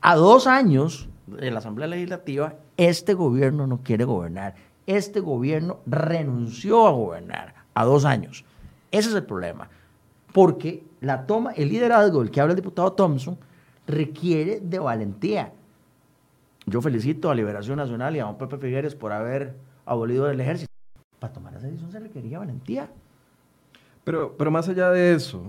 A dos años de la Asamblea Legislativa, este gobierno no quiere gobernar. Este gobierno renunció a gobernar a dos años. Ese es el problema. Porque la toma, el liderazgo del que habla el diputado Thompson requiere de valentía. Yo felicito a Liberación Nacional y a don Pepe Figueres por haber abolido el ejército. Para tomar esa decisión se requería valentía. Pero, pero más allá de eso,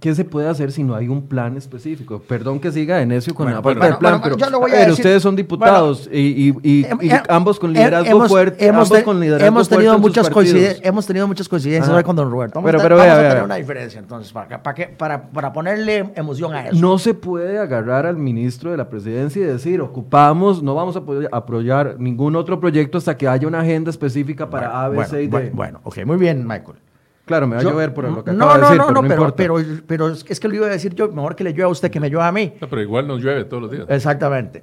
¿qué se puede hacer si no hay un plan específico? Perdón que siga necio con Bueno, la parte bueno, del plan, bueno, pero, a decir- ustedes son diputados y, y- ambos con liderazgo hemos- fuerte. hemos ambos te- con liderazgo hemos tenido fuerte en muchas coincidencias, hemos tenido muchas coincidencias con don Roberto. Vamos, Pero- a, pero vamos vea, a tener vea. una diferencia entonces para, para, que- para, para ponerle emoción a eso. No se puede agarrar al ministro de la presidencia y decir, ocupamos, no vamos a apoyar ningún otro proyecto hasta que haya una agenda específica para A, B, bueno, C y D. bueno, bueno, ok, muy bien, Michael. Claro, me va Yo- a llover por lo que no, acaba de no, decir, no, pero no, no pero, pero, pero es es que lo iba a decir yo, mejor que le llueva a usted que me llueva a mí. No, pero igual nos llueve todos los días. Exactamente.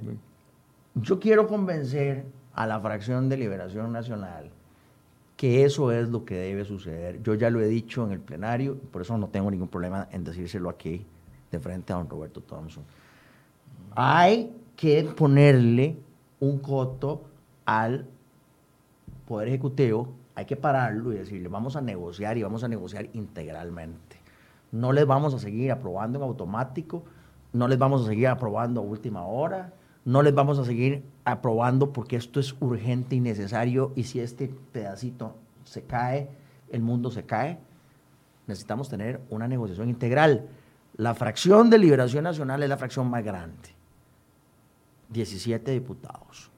Yo quiero convencer a la fracción de Liberación Nacional que eso es lo que debe suceder. Yo ya lo he dicho en el plenario, por eso no tengo ningún problema en decírselo aquí de frente a don Roberto Thompson. Hay que ponerle un coto al Poder Ejecutivo, hay que pararlo y decirle, vamos a negociar y vamos a negociar integralmente. No les vamos a seguir aprobando en automático, no les vamos a seguir aprobando a última hora, no les vamos a seguir aprobando porque esto es urgente y necesario y si este pedacito se cae, el mundo se cae. Necesitamos tener una negociación integral. La fracción de Liberación Nacional es la fracción más grande. 17 diputados.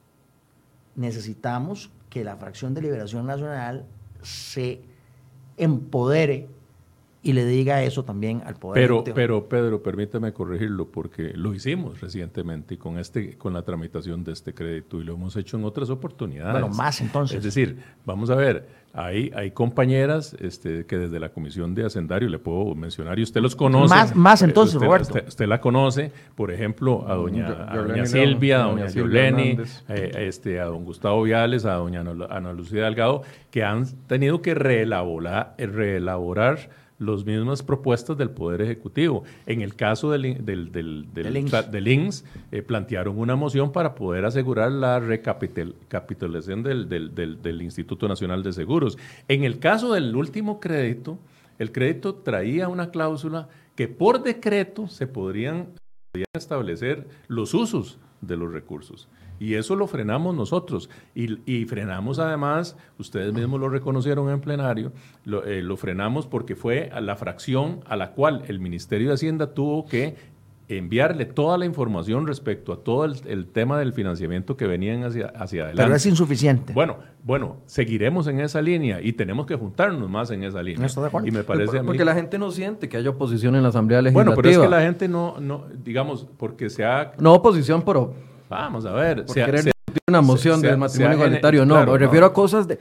Necesitamos que la fracción de Liberación Nacional se empodere y le diga eso también al poder. Pero, pero Pedro, permítame corregirlo porque lo hicimos recientemente con este, con la tramitación de este crédito y lo hemos hecho en otras oportunidades. Bueno, más entonces. Es decir, vamos a ver, hay, hay compañeras este, que desde la Comisión de Hacendario le puedo mencionar y usted los conoce. Más, más entonces, usted, Roberto. Usted, la conoce, por ejemplo, a doña, a doña Silvia, a doña Yoleni, eh, este, a don Gustavo Viales, a doña Ana Lucía Delgado, que han tenido que reelaborar, reelaborar las mismas propuestas del Poder Ejecutivo. En el caso del, del, del, del, INS, eh, plantearon una moción para poder asegurar la recapitalización del, del Instituto Nacional de Seguros. En el caso del último crédito, el crédito traía una cláusula que por decreto se podrían, podrían establecer los usos de los recursos. Y eso lo frenamos nosotros. Y, frenamos además, ustedes mismos lo reconocieron en plenario, eh, lo, frenamos porque fue a la fracción a la cual el Ministerio de Hacienda tuvo que enviarle toda la información respecto a todo el, tema del financiamiento que venían hacia, hacia adelante. Pero es insuficiente. Bueno, bueno, seguiremos en esa línea y tenemos que juntarnos más en esa línea. y me parece porque la gente no siente que haya oposición en la Asamblea Legislativa. Bueno, pero es que la gente no, no digamos, porque se ha... No oposición, pero Vamos a ver. Por querer discutir una moción del matrimonio igualitario. No, me refiero a cosas de...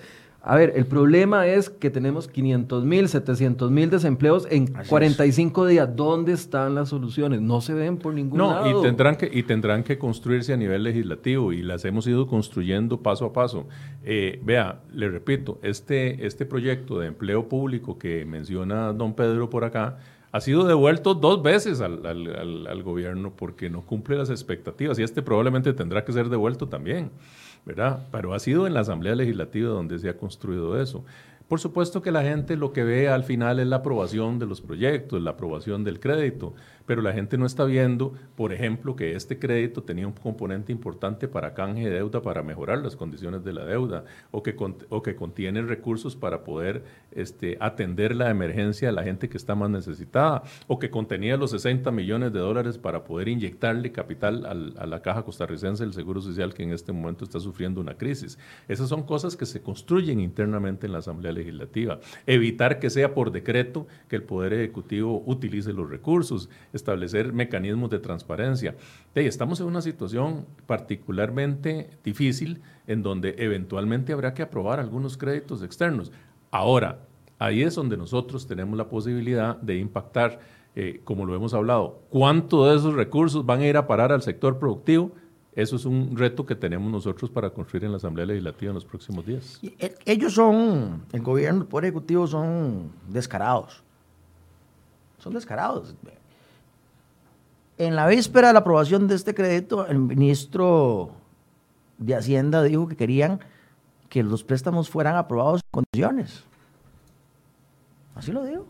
A ver, el problema es que tenemos 500 mil, 700 mil desempleos en 45 días. ¿Dónde están las soluciones? No se ven por ningún lado. No, y tendrán, que, y tendrán que construirse a nivel legislativo y las hemos ido construyendo paso a paso. Eh, vea, le repito, este, este proyecto de empleo público que menciona don Pedro por acá, ha sido devuelto dos veces al, al, gobierno porque no cumple las expectativas y este probablemente tendrá que ser devuelto también, ¿verdad? Pero ha sido en la Asamblea Legislativa donde se ha construido eso. Por supuesto que la gente lo que ve al final es la aprobación de los proyectos, la aprobación del crédito, pero la gente no está viendo, por ejemplo, que este crédito tenía un componente importante para canje de deuda para mejorar las condiciones de la deuda, o que, contiene recursos para poder este, atender la emergencia de la gente que está más necesitada, o que contenía los 60 millones de dólares para poder inyectarle capital a la caja costarricense del Seguro Social que en este momento está sufriendo una crisis. Esas son cosas que se construyen internamente en la Asamblea Legislativa. Evitar que sea por decreto que el Poder Ejecutivo utilice los recursos establecer mecanismos de transparencia. estamos en una situación particularmente difícil en donde eventualmente habrá que aprobar algunos créditos externos. Ahora, ahí es donde nosotros tenemos la posibilidad de impactar, eh, como lo hemos hablado, cuánto de esos recursos van a ir a parar al sector productivo. Eso es un reto que tenemos nosotros para construir en la Asamblea Legislativa en los próximos días. Eh, ellos son, el gobierno, el Poder Ejecutivo son descarados. Son descarados. En la víspera de la aprobación de este crédito, el ministro de Hacienda dijo que querían que los préstamos fueran aprobados en condiciones. Así lo digo.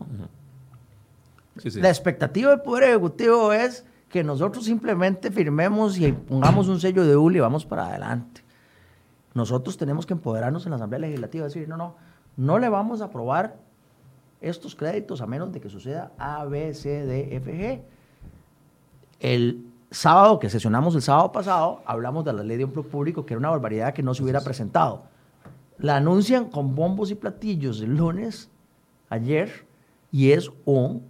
La expectativa del Poder Ejecutivo es que nosotros simplemente firmemos y pongamos un sello de ULI y vamos para adelante. Nosotros tenemos que empoderarnos en la Asamblea Legislativa y decir, no, no, no le vamos a aprobar estos créditos a menos de que suceda A, B, C, D, F, G. El sábado, que sesionamos el sábado pasado, hablamos de la ley de empleo público, que era una barbaridad que no se hubiera presentado. La anuncian con bombos y platillos el lunes, ayer, y es un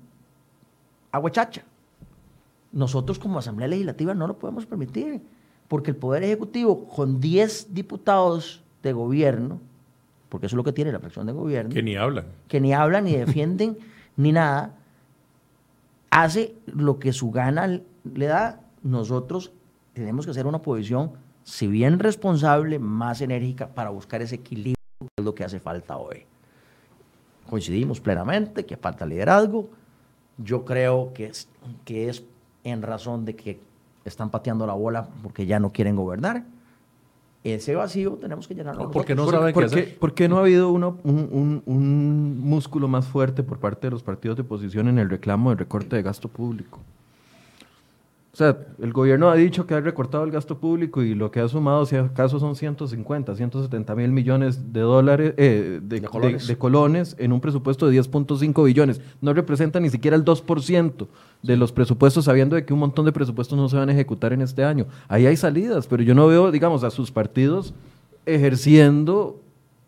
aguachacha. Nosotros como Asamblea Legislativa no lo podemos permitir, porque el Poder Ejecutivo, con 10 diputados de gobierno, porque eso es lo que tiene la fracción de gobierno. Que ni hablan. Que ni hablan, ni defienden, ni nada, hace lo que su gana le da, nosotros tenemos que hacer una oposición si bien responsable, más enérgica para buscar ese equilibrio, que es lo que hace falta hoy. Coincidimos plenamente que falta liderazgo. Yo creo que es, que es en razón de que están pateando la bola porque ya no quieren gobernar. Ese vacío tenemos que llenarlo. Porque no ¿Por, saben por qué qué, hacer. por qué no ha habido uno- un, un- un músculo más fuerte por parte de los partidos de oposición en el reclamo del recorte de gasto público? O sea, el gobierno ha dicho que ha recortado el gasto público y lo que ha sumado, si acaso, son 150, 170 mil millones de dólares, eh, de, De colones. de- de colones en un presupuesto de 10.5 billones. No representa ni siquiera el 2% de los presupuestos, sabiendo de que un montón de presupuestos no se van a ejecutar en este año. Ahí hay salidas, pero yo no veo, digamos, a sus partidos ejerciendo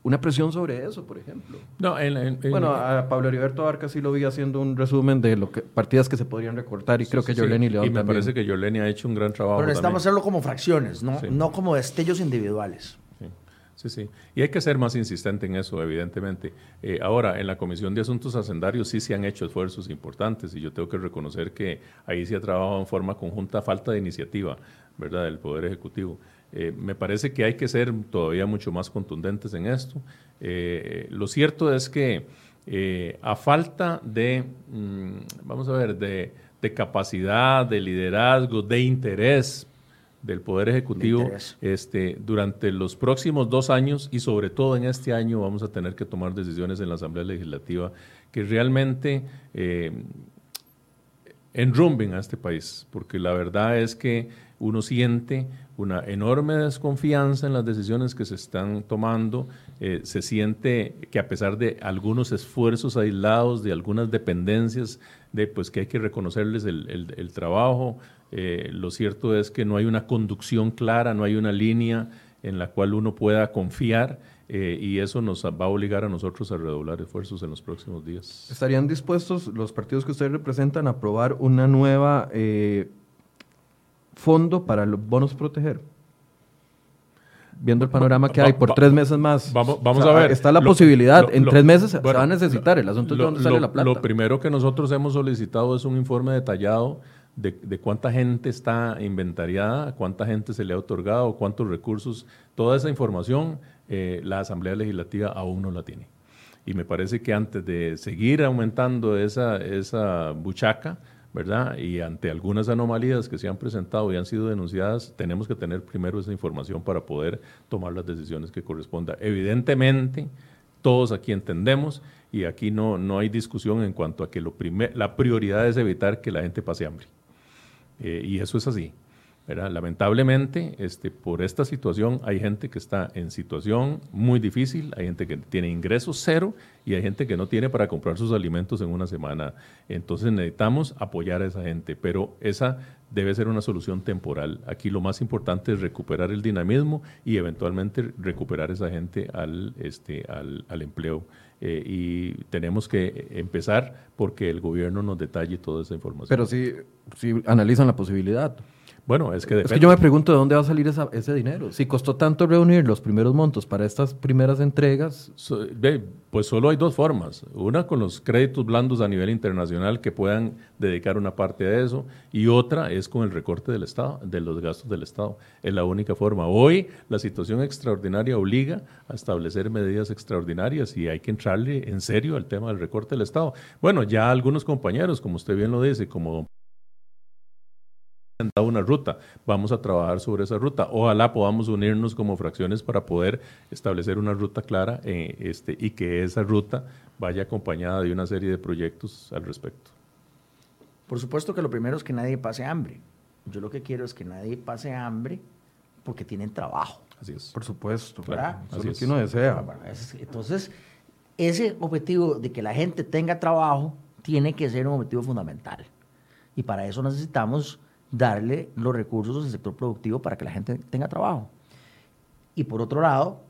una presión sobre eso, por ejemplo. No, en- en- en- Bueno, a Pablo Heriberto Barca sí lo vi haciendo un resumen de lo que partidas que se podrían recortar y creo que sí, Jorleni sí. León Y me también. parece que Jorleni ha hecho un gran trabajo. Pero necesitamos también. hacerlo como fracciones, no, Sí. no como destellos individuales. Sí, sí, sí. Y hay que ser más insistente en eso, evidentemente. Eh, ahora, en la Comisión de Asuntos Hacendarios sí se han hecho esfuerzos importantes y yo tengo que reconocer que ahí se ha trabajado en forma conjunta, falta de iniciativa, ¿verdad?, del Poder Ejecutivo. Eh, me parece que hay que ser todavía mucho más contundentes en esto. Eh, lo cierto es que eh, a falta de, mm, vamos a ver, de, de capacidad, de liderazgo, de interés del Poder Ejecutivo, este, durante los próximos dos años y sobre todo en este año vamos a tener que tomar decisiones en la Asamblea Legislativa que realmente enrumben a este país, porque la verdad es que uno siente una enorme desconfianza en las decisiones que se están tomando, eh, se siente que a pesar de algunos esfuerzos aislados, de algunas dependencias, de pues que hay que reconocerles el, el- trabajo, eh, lo cierto es que no hay una conducción clara, no hay una línea en la cual uno pueda confiar eh, y eso nos va a obligar a nosotros a redoblar esfuerzos en los próximos días. ¿Estarían dispuestos los partidos que ustedes representan a aprobar una nueva fondo para los bonos proteger? Viendo el panorama que Va- hay por va- tres meses más. Vamos, vamos O sea, a ver. Está la Lo- posibilidad, lo- en lo- tres meses se- bueno, se va a necesitar. El asunto es de dónde sale la plata. Lo primero que nosotros hemos solicitado es un informe detallado de, de cuánta gente está inventariada, cuánta gente se le ha otorgado, cuántos recursos. Toda esa información eh, la Asamblea Legislativa aún no la tiene. Y me parece que antes de seguir aumentando esa, esa buchaca, ¿verdad? Y ante algunas anomalías que se han presentado y han sido denunciadas, tenemos que tener primero esa información para poder tomar las decisiones que correspondan. Evidentemente, todos aquí entendemos y aquí no, no hay discusión en cuanto a que lo primer- la prioridad es evitar que la gente pase hambre. Eh, y eso es así. Lamentablemente, este, por esta situación, hay gente que está en situación muy difícil, hay gente que tiene ingresos cero y hay gente que no tiene para comprar sus alimentos en una semana. Entonces necesitamos apoyar a esa gente, pero esa debe ser una solución temporal. Aquí lo más importante es recuperar el dinamismo y eventualmente recuperar esa gente al, este, al, empleo. Eh, y tenemos que empezar porque el gobierno nos detalle toda esa información. Pero sí, sí analizan la posibilidad. Bueno, es que Es depende. que yo me pregunto de dónde va a salir esa- ese dinero. Si costó tanto reunir los primeros montos para estas primeras entregas, So- pues solo hay dos formas. Una con los créditos blandos a nivel internacional que puedan dedicar una parte de eso y otra es con el recorte del Estado, de los gastos del Estado. Es la única forma. Hoy la situación extraordinaria obliga a establecer medidas extraordinarias y hay que entrarle en serio al tema del recorte del Estado. Bueno, ya algunos compañeros, como usted bien lo dice, como dado una ruta. Vamos a trabajar sobre esa ruta. Ojalá podamos unirnos como fracciones para poder establecer una ruta clara eh, este, y que esa ruta vaya acompañada de una serie de proyectos al respecto. Por supuesto que lo primero es que nadie pase hambre. Yo lo que quiero es que nadie pase hambre porque tienen trabajo. Así es. por supuesto. Claro, Eso así es lo que uno desea. Entonces, ese objetivo de que la gente tenga trabajo tiene que ser un objetivo fundamental. Y para eso necesitamos darle los recursos al sector productivo para que la gente tenga trabajo. Y por otro lado,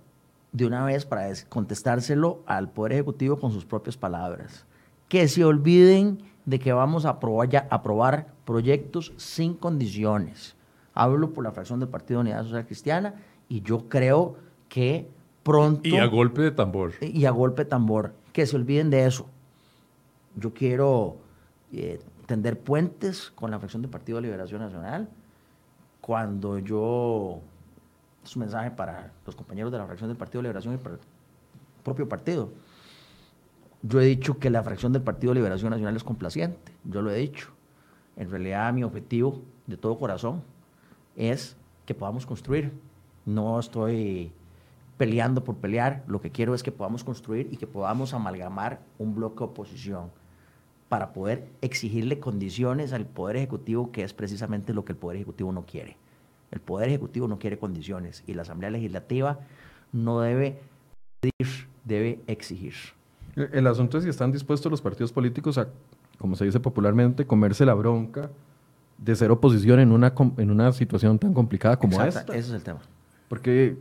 de una vez para contestárselo al Poder Ejecutivo con sus propias palabras, que se olviden de que vamos a aprobar, ya- aprobar proyectos sin condiciones. Hablo por la fracción del Partido Unidad Social Cristiana y yo creo que pronto Y a golpe de tambor. y a golpe de tambor. Que se olviden de eso. Yo quiero eh, tender puentes con la fracción del Partido Liberación Nacional. Cuando yo es un mensaje para los compañeros de la fracción del Partido Liberación y para el propio partido. Yo he dicho que la fracción del Partido Liberación Nacional es complaciente, yo lo he dicho. En realidad mi objetivo de todo corazón es que podamos construir. No estoy peleando por pelear, lo que quiero es que podamos construir y que podamos amalgamar un bloque de oposición para poder exigirle condiciones al Poder Ejecutivo, que es precisamente lo que el Poder Ejecutivo no quiere. El Poder Ejecutivo no quiere condiciones y la Asamblea Legislativa no debe pedir, debe exigir. El asunto es si están dispuestos los partidos políticos a, como se dice popularmente, comerse la bronca de ser oposición en una, en una situación tan complicada como esta. Ese es el tema. Porque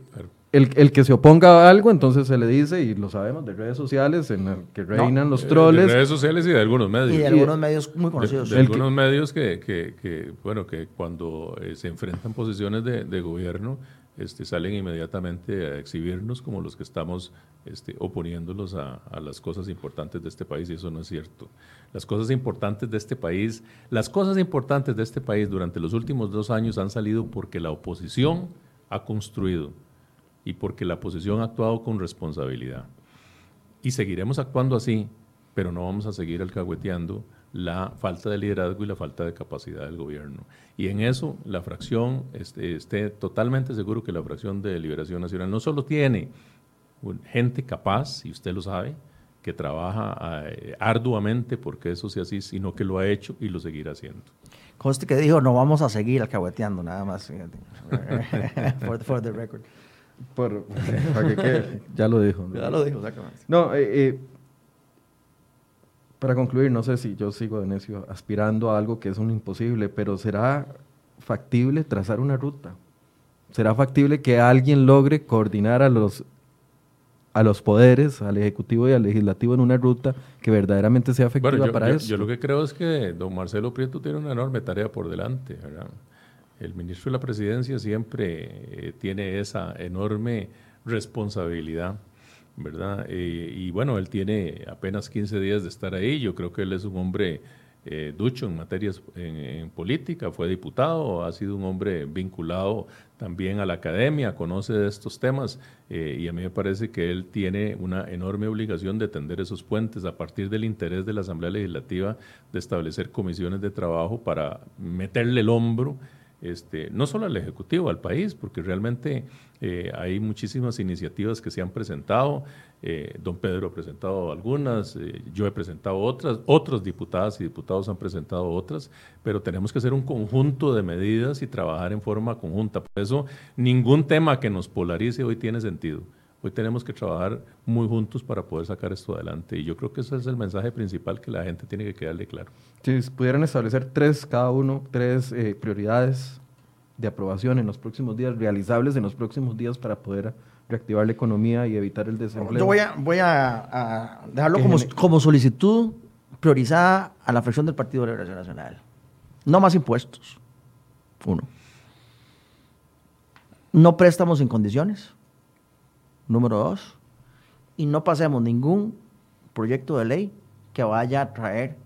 el, el, que se oponga a algo, entonces se le dice, y lo sabemos, de redes sociales, en el que reinan los troles. De redes sociales y de algunos medios. Y de algunos medios muy conocidos. De, algunos medios que, que, que, bueno, que cuando eh, se enfrentan posiciones de, de gobierno, este, salen inmediatamente a exhibirnos como los que estamos este, oponiéndolos a, a, las cosas importantes de este país y eso no es cierto. Las cosas importantes de este país, las cosas importantes de este país durante los últimos dos años han salido porque la oposición ha construido y porque la oposición ha actuado con responsabilidad. Y seguiremos actuando así, pero no vamos a seguir alcahueteando la falta de liderazgo y la falta de capacidad del gobierno. Y en eso la fracción, este, esté totalmente seguro que la fracción de Liberación Nacional no solo tiene gente capaz, y usted lo sabe, que trabaja eh, arduamente porque eso sea así, sino que lo ha hecho y lo seguirá haciendo. Coste que dijo, no vamos a seguir alcahueteando, nada más. for, the record. Por, para que ya lo dijo. Ya lo dijo, exactamente. No, eh, eh para concluir, no sé si yo sigo de necio aspirando a algo que es un imposible, pero ¿será factible trazar una ruta? ¿Será factible que alguien logre coordinar a los, a los poderes, al Ejecutivo y al Legislativo en una ruta que verdaderamente sea efectiva para eso? Yo lo que creo es que don Marcelo Prieto tiene una enorme tarea por delante. El ministro de la Presidencia siempre eh, tiene esa enorme responsabilidad ¿verdad? Eh, y bueno, él tiene apenas 15 días de estar ahí. Yo creo que él es un hombre eh, ducho en materias en, política, fue diputado, ha sido un hombre vinculado también a la academia, conoce de estos temas y a mí me parece que él tiene una enorme obligación de tender esos puentes a partir del interés de la Asamblea Legislativa de establecer comisiones de trabajo para meterle el hombro este, no solo al Ejecutivo, al país, porque realmente eh, hay muchísimas iniciativas que se han presentado. Eh, don Pedro ha presentado algunas, eh, yo he presentado otras, otros diputadas y diputados han presentado otras, pero tenemos que hacer un conjunto de medidas y trabajar en forma conjunta. Por eso, ningún tema que nos polarice hoy tiene sentido. Hoy tenemos que trabajar muy juntos para poder sacar esto adelante. Y yo creo que ese es el mensaje principal que la gente tiene que quedarle claro. Si pudieran establecer tres, cada uno, tres eh, prioridades de aprobación en los próximos días, realizables en los próximos días para poder reactivar la economía y evitar el desempleo. Yo voy a, voy a, dejarlo como, como, solicitud priorizada a la fracción del Partido de Liberación Nacional. No más impuestos. Uno. No préstamos en condiciones Número dos, y no pasemos ningún proyecto de ley que vaya a traer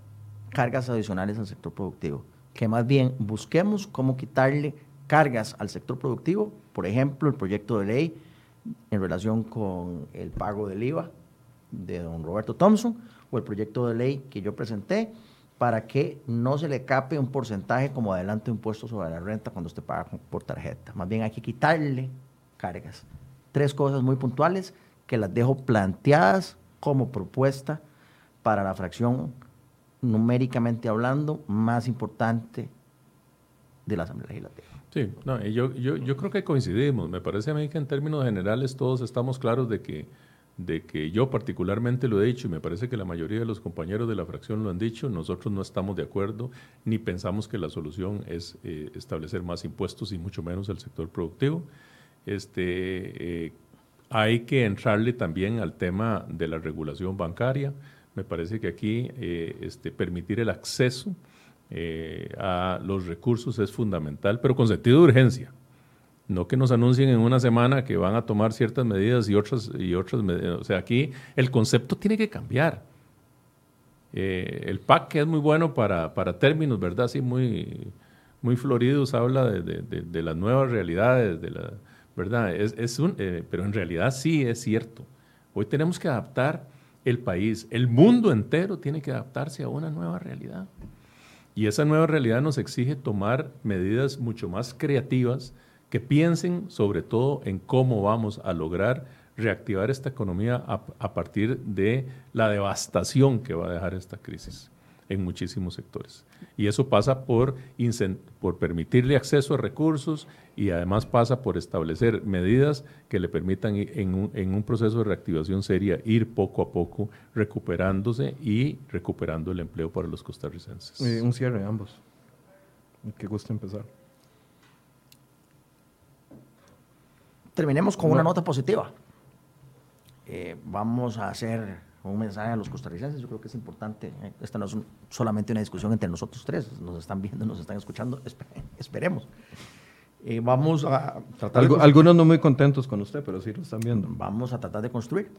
cargas adicionales al sector productivo. Que más bien busquemos cómo quitarle cargas al sector productivo, por ejemplo, el proyecto de ley en relación con el pago del IVA de don Roberto Thompson o el proyecto de ley que yo presenté para que no se le cape un porcentaje como adelanto de impuestos sobre la renta cuando usted paga por tarjeta. Más bien hay que quitarle cargas tres cosas muy puntuales que las dejo planteadas como propuesta para la fracción numéricamente hablando más importante de la Asamblea Legislativa. Sí, no, yo, yo, yo creo que coincidimos. Me parece a mí que en términos generales todos estamos claros de que, de que yo particularmente lo he dicho y me parece que la mayoría de los compañeros de la fracción lo han dicho, nosotros no estamos de acuerdo ni pensamos que la solución es eh, establecer más impuestos y mucho menos el sector productivo este, eh, hay que entrarle también al tema de la regulación bancaria. Me parece que aquí eh, este, permitir el acceso eh, a los recursos es fundamental, pero con sentido de urgencia. No que nos anuncien en una semana que van a tomar ciertas medidas y otras, y otras medidas. O sea, aquí el concepto tiene que cambiar. el PAC es muy bueno para, para términos, ¿verdad? Sí, muy, muy floridos, habla de, de, de las nuevas realidades, de la, ¿verdad? Es, un, eh, pero en realidad sí es cierto. Hoy tenemos que adaptar el país, el mundo entero tiene que adaptarse a una nueva realidad. Y esa nueva realidad nos exige tomar medidas mucho más creativas que piensen sobre todo en cómo vamos a lograr reactivar esta economía a, partir de la devastación que va a dejar esta crisis en muchísimos sectores. Y eso pasa por, por permitirle acceso a recursos y además pasa por establecer medidas que le permitan en un, en un proceso de reactivación seria ir poco a poco recuperándose y recuperando el empleo para los costarricenses. un cierre de ambos. Que gusta empezar. Terminemos con una nota positiva. Eh, vamos a hacer un mensaje a los costarricenses. Yo creo que es importante. Eh, esta no es solamente una discusión entre nosotros tres. Nos están viendo, nos están escuchando. esperemos. Eh, vamos a tratar Algunos no muy contentos con usted, pero sí lo están viendo. Vamos a tratar de construir.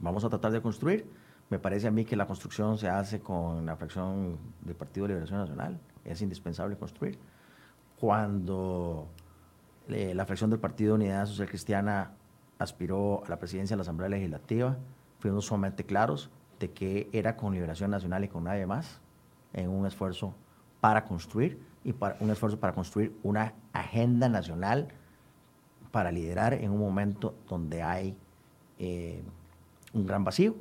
Vamos a tratar de construir. Me parece a mí que la construcción se hace con la fracción del Partido de Liberación Nacional. Es indispensable construir. Cuando la fracción del Partido de Unidad Social Cristiana aspiró a la presidencia de la Asamblea Legislativa, fuimos sumamente claros de que era con Liberación Nacional y con nadie más, en un esfuerzo para construir y para un esfuerzo para construir una agenda nacional para liderar en un momento donde hay eh, un gran vacío.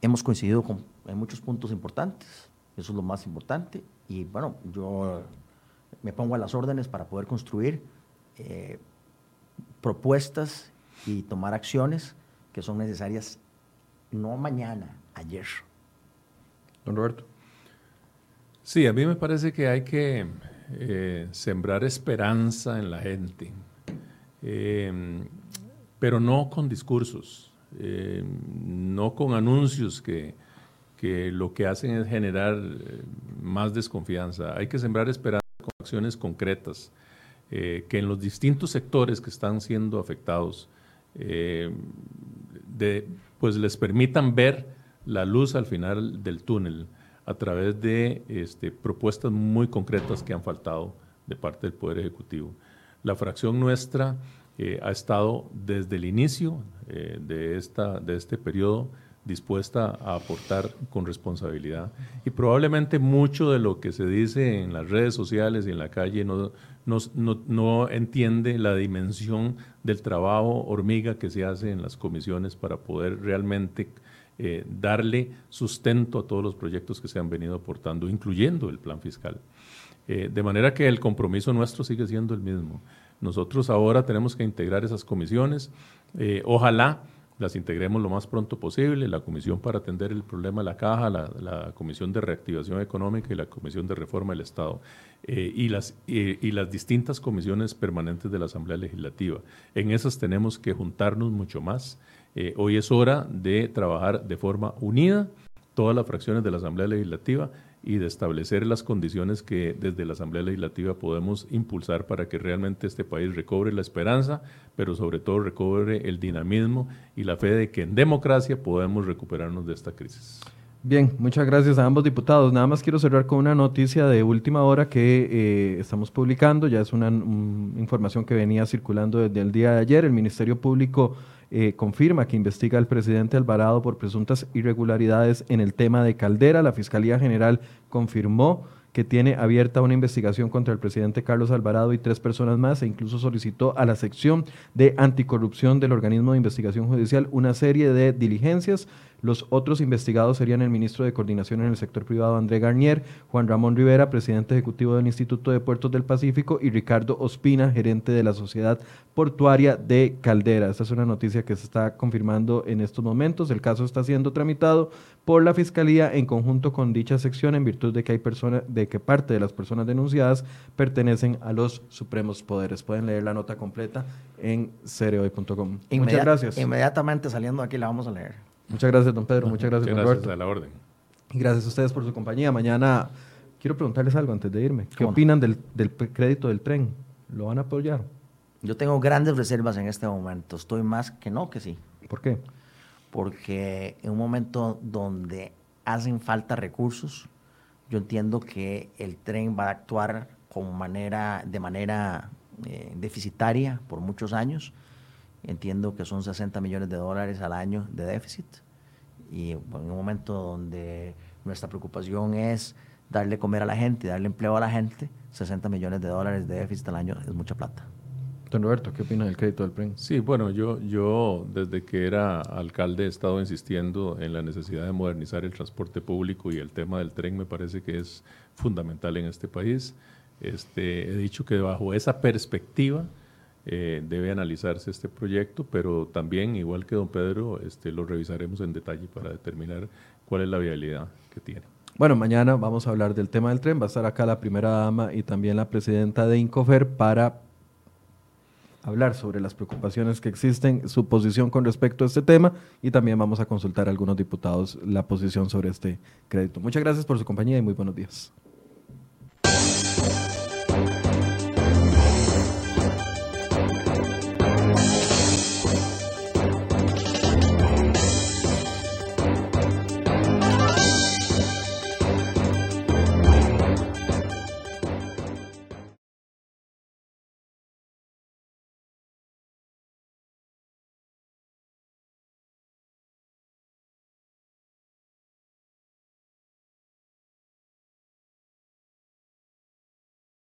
Hemos coincidido con, en muchos puntos importantes, eso es lo más importante, y bueno, yo me pongo a las órdenes para poder construir eh, propuestas y tomar acciones que son necesarias no mañana, ayer. Don Roberto. Sí, a mí me parece que hay que eh, sembrar esperanza en la gente, eh, pero no con discursos, eh, no con anuncios que, que, lo que hacen es generar más desconfianza. Hay que sembrar esperanza con acciones concretas, que en los distintos sectores que están siendo afectados, de, pues les permitan ver la luz al final del túnel a través de este, propuestas muy concretas que han faltado de parte del Poder Ejecutivo. La fracción nuestra eh, ha estado desde el inicio eh, de, esta, de este periodo dispuesta a aportar con responsabilidad. Y probablemente mucho de lo que se dice en las redes sociales y en la calle no, no, entiende la dimensión del trabajo hormiga que se hace en las comisiones para poder realmente eh, darle sustento a todos los proyectos que se han venido aportando, incluyendo el plan fiscal. Eh, de manera que el compromiso nuestro sigue siendo el mismo. Nosotros ahora tenemos que integrar esas comisiones. Eh, ojalá las integremos lo más pronto posible, la Comisión para atender el problema de la caja, la, Comisión de Reactivación Económica y la Comisión de Reforma del Estado, eh, y, las, y las distintas comisiones permanentes de la Asamblea Legislativa. En esas tenemos que juntarnos mucho más. Eh, hoy es hora de trabajar de forma unida, todas las fracciones de la Asamblea Legislativa, y de establecer las condiciones que desde la Asamblea Legislativa podemos impulsar para que realmente este país recobre la esperanza, pero sobre todo recobre el dinamismo y la fe de que en democracia podemos recuperarnos de esta crisis. Bien, muchas gracias a ambos diputados. Nada más quiero cerrar con una noticia de última hora que eh, estamos publicando. Ya es una información que venía circulando desde el día de ayer. El Ministerio Público eh, confirma que investiga al presidente Alvarado por presuntas irregularidades en el tema de Caldera. La Fiscalía General confirmó que tiene abierta una investigación contra el presidente Carlos Alvarado y tres personas más e incluso solicitó a la sección de anticorrupción del organismo de investigación judicial una serie de diligencias los otros investigados serían el ministro de Coordinación en el sector privado André Garnier, Juan Ramón Rivera, presidente ejecutivo del Instituto de Puertos del Pacífico, y Ricardo Ospina, gerente de la Sociedad Portuaria de Caldera. Esta es una noticia que se está confirmando en estos momentos. El caso está siendo tramitado por la Fiscalía en conjunto con dicha sección en virtud de que hay personas, de que parte de las personas denunciadas pertenecen a los supremos poderes. Pueden leer la nota completa en cereoy.com. Muchas gracias. Inmediatamente saliendo aquí la vamos a leer. Muchas gracias, don Pedro. Muchas gracias, don gracias a la orden. Y gracias a ustedes por su compañía. Mañana quiero preguntarles algo antes de irme. ¿Qué opinan del, del crédito del tren? ¿Lo van a apoyar? Yo tengo grandes reservas en este momento. Estoy más que no que sí. ¿Por qué? Porque en un momento donde hacen falta recursos, yo entiendo que el tren va a actuar con manera, de manera eh, deficitaria por muchos años. Entiendo que son 60 millones de dólares al año de déficit. Y en un momento donde nuestra preocupación es darle comer a la gente darle empleo a la gente, 60 millones de dólares de déficit al año es mucha plata. Don Roberto, ¿qué opina del crédito del PREN? Sí, bueno, yo, yo desde que era alcalde he estado insistiendo en la necesidad de modernizar el transporte público y el tema del tren me parece que es fundamental en este país. Este, he dicho que bajo esa perspectiva eh, debe analizarse este proyecto, pero también, igual que don Pedro, este, lo revisaremos en detalle para determinar cuál es la viabilidad que tiene. Bueno, mañana vamos a hablar del tema del tren. Va a estar acá la primera dama y también la presidenta de Incofer para hablar sobre las preocupaciones que existen, su posición con respecto a este tema y también vamos a consultar a algunos diputados la posición sobre este crédito. Muchas gracias por su compañía y muy buenos días.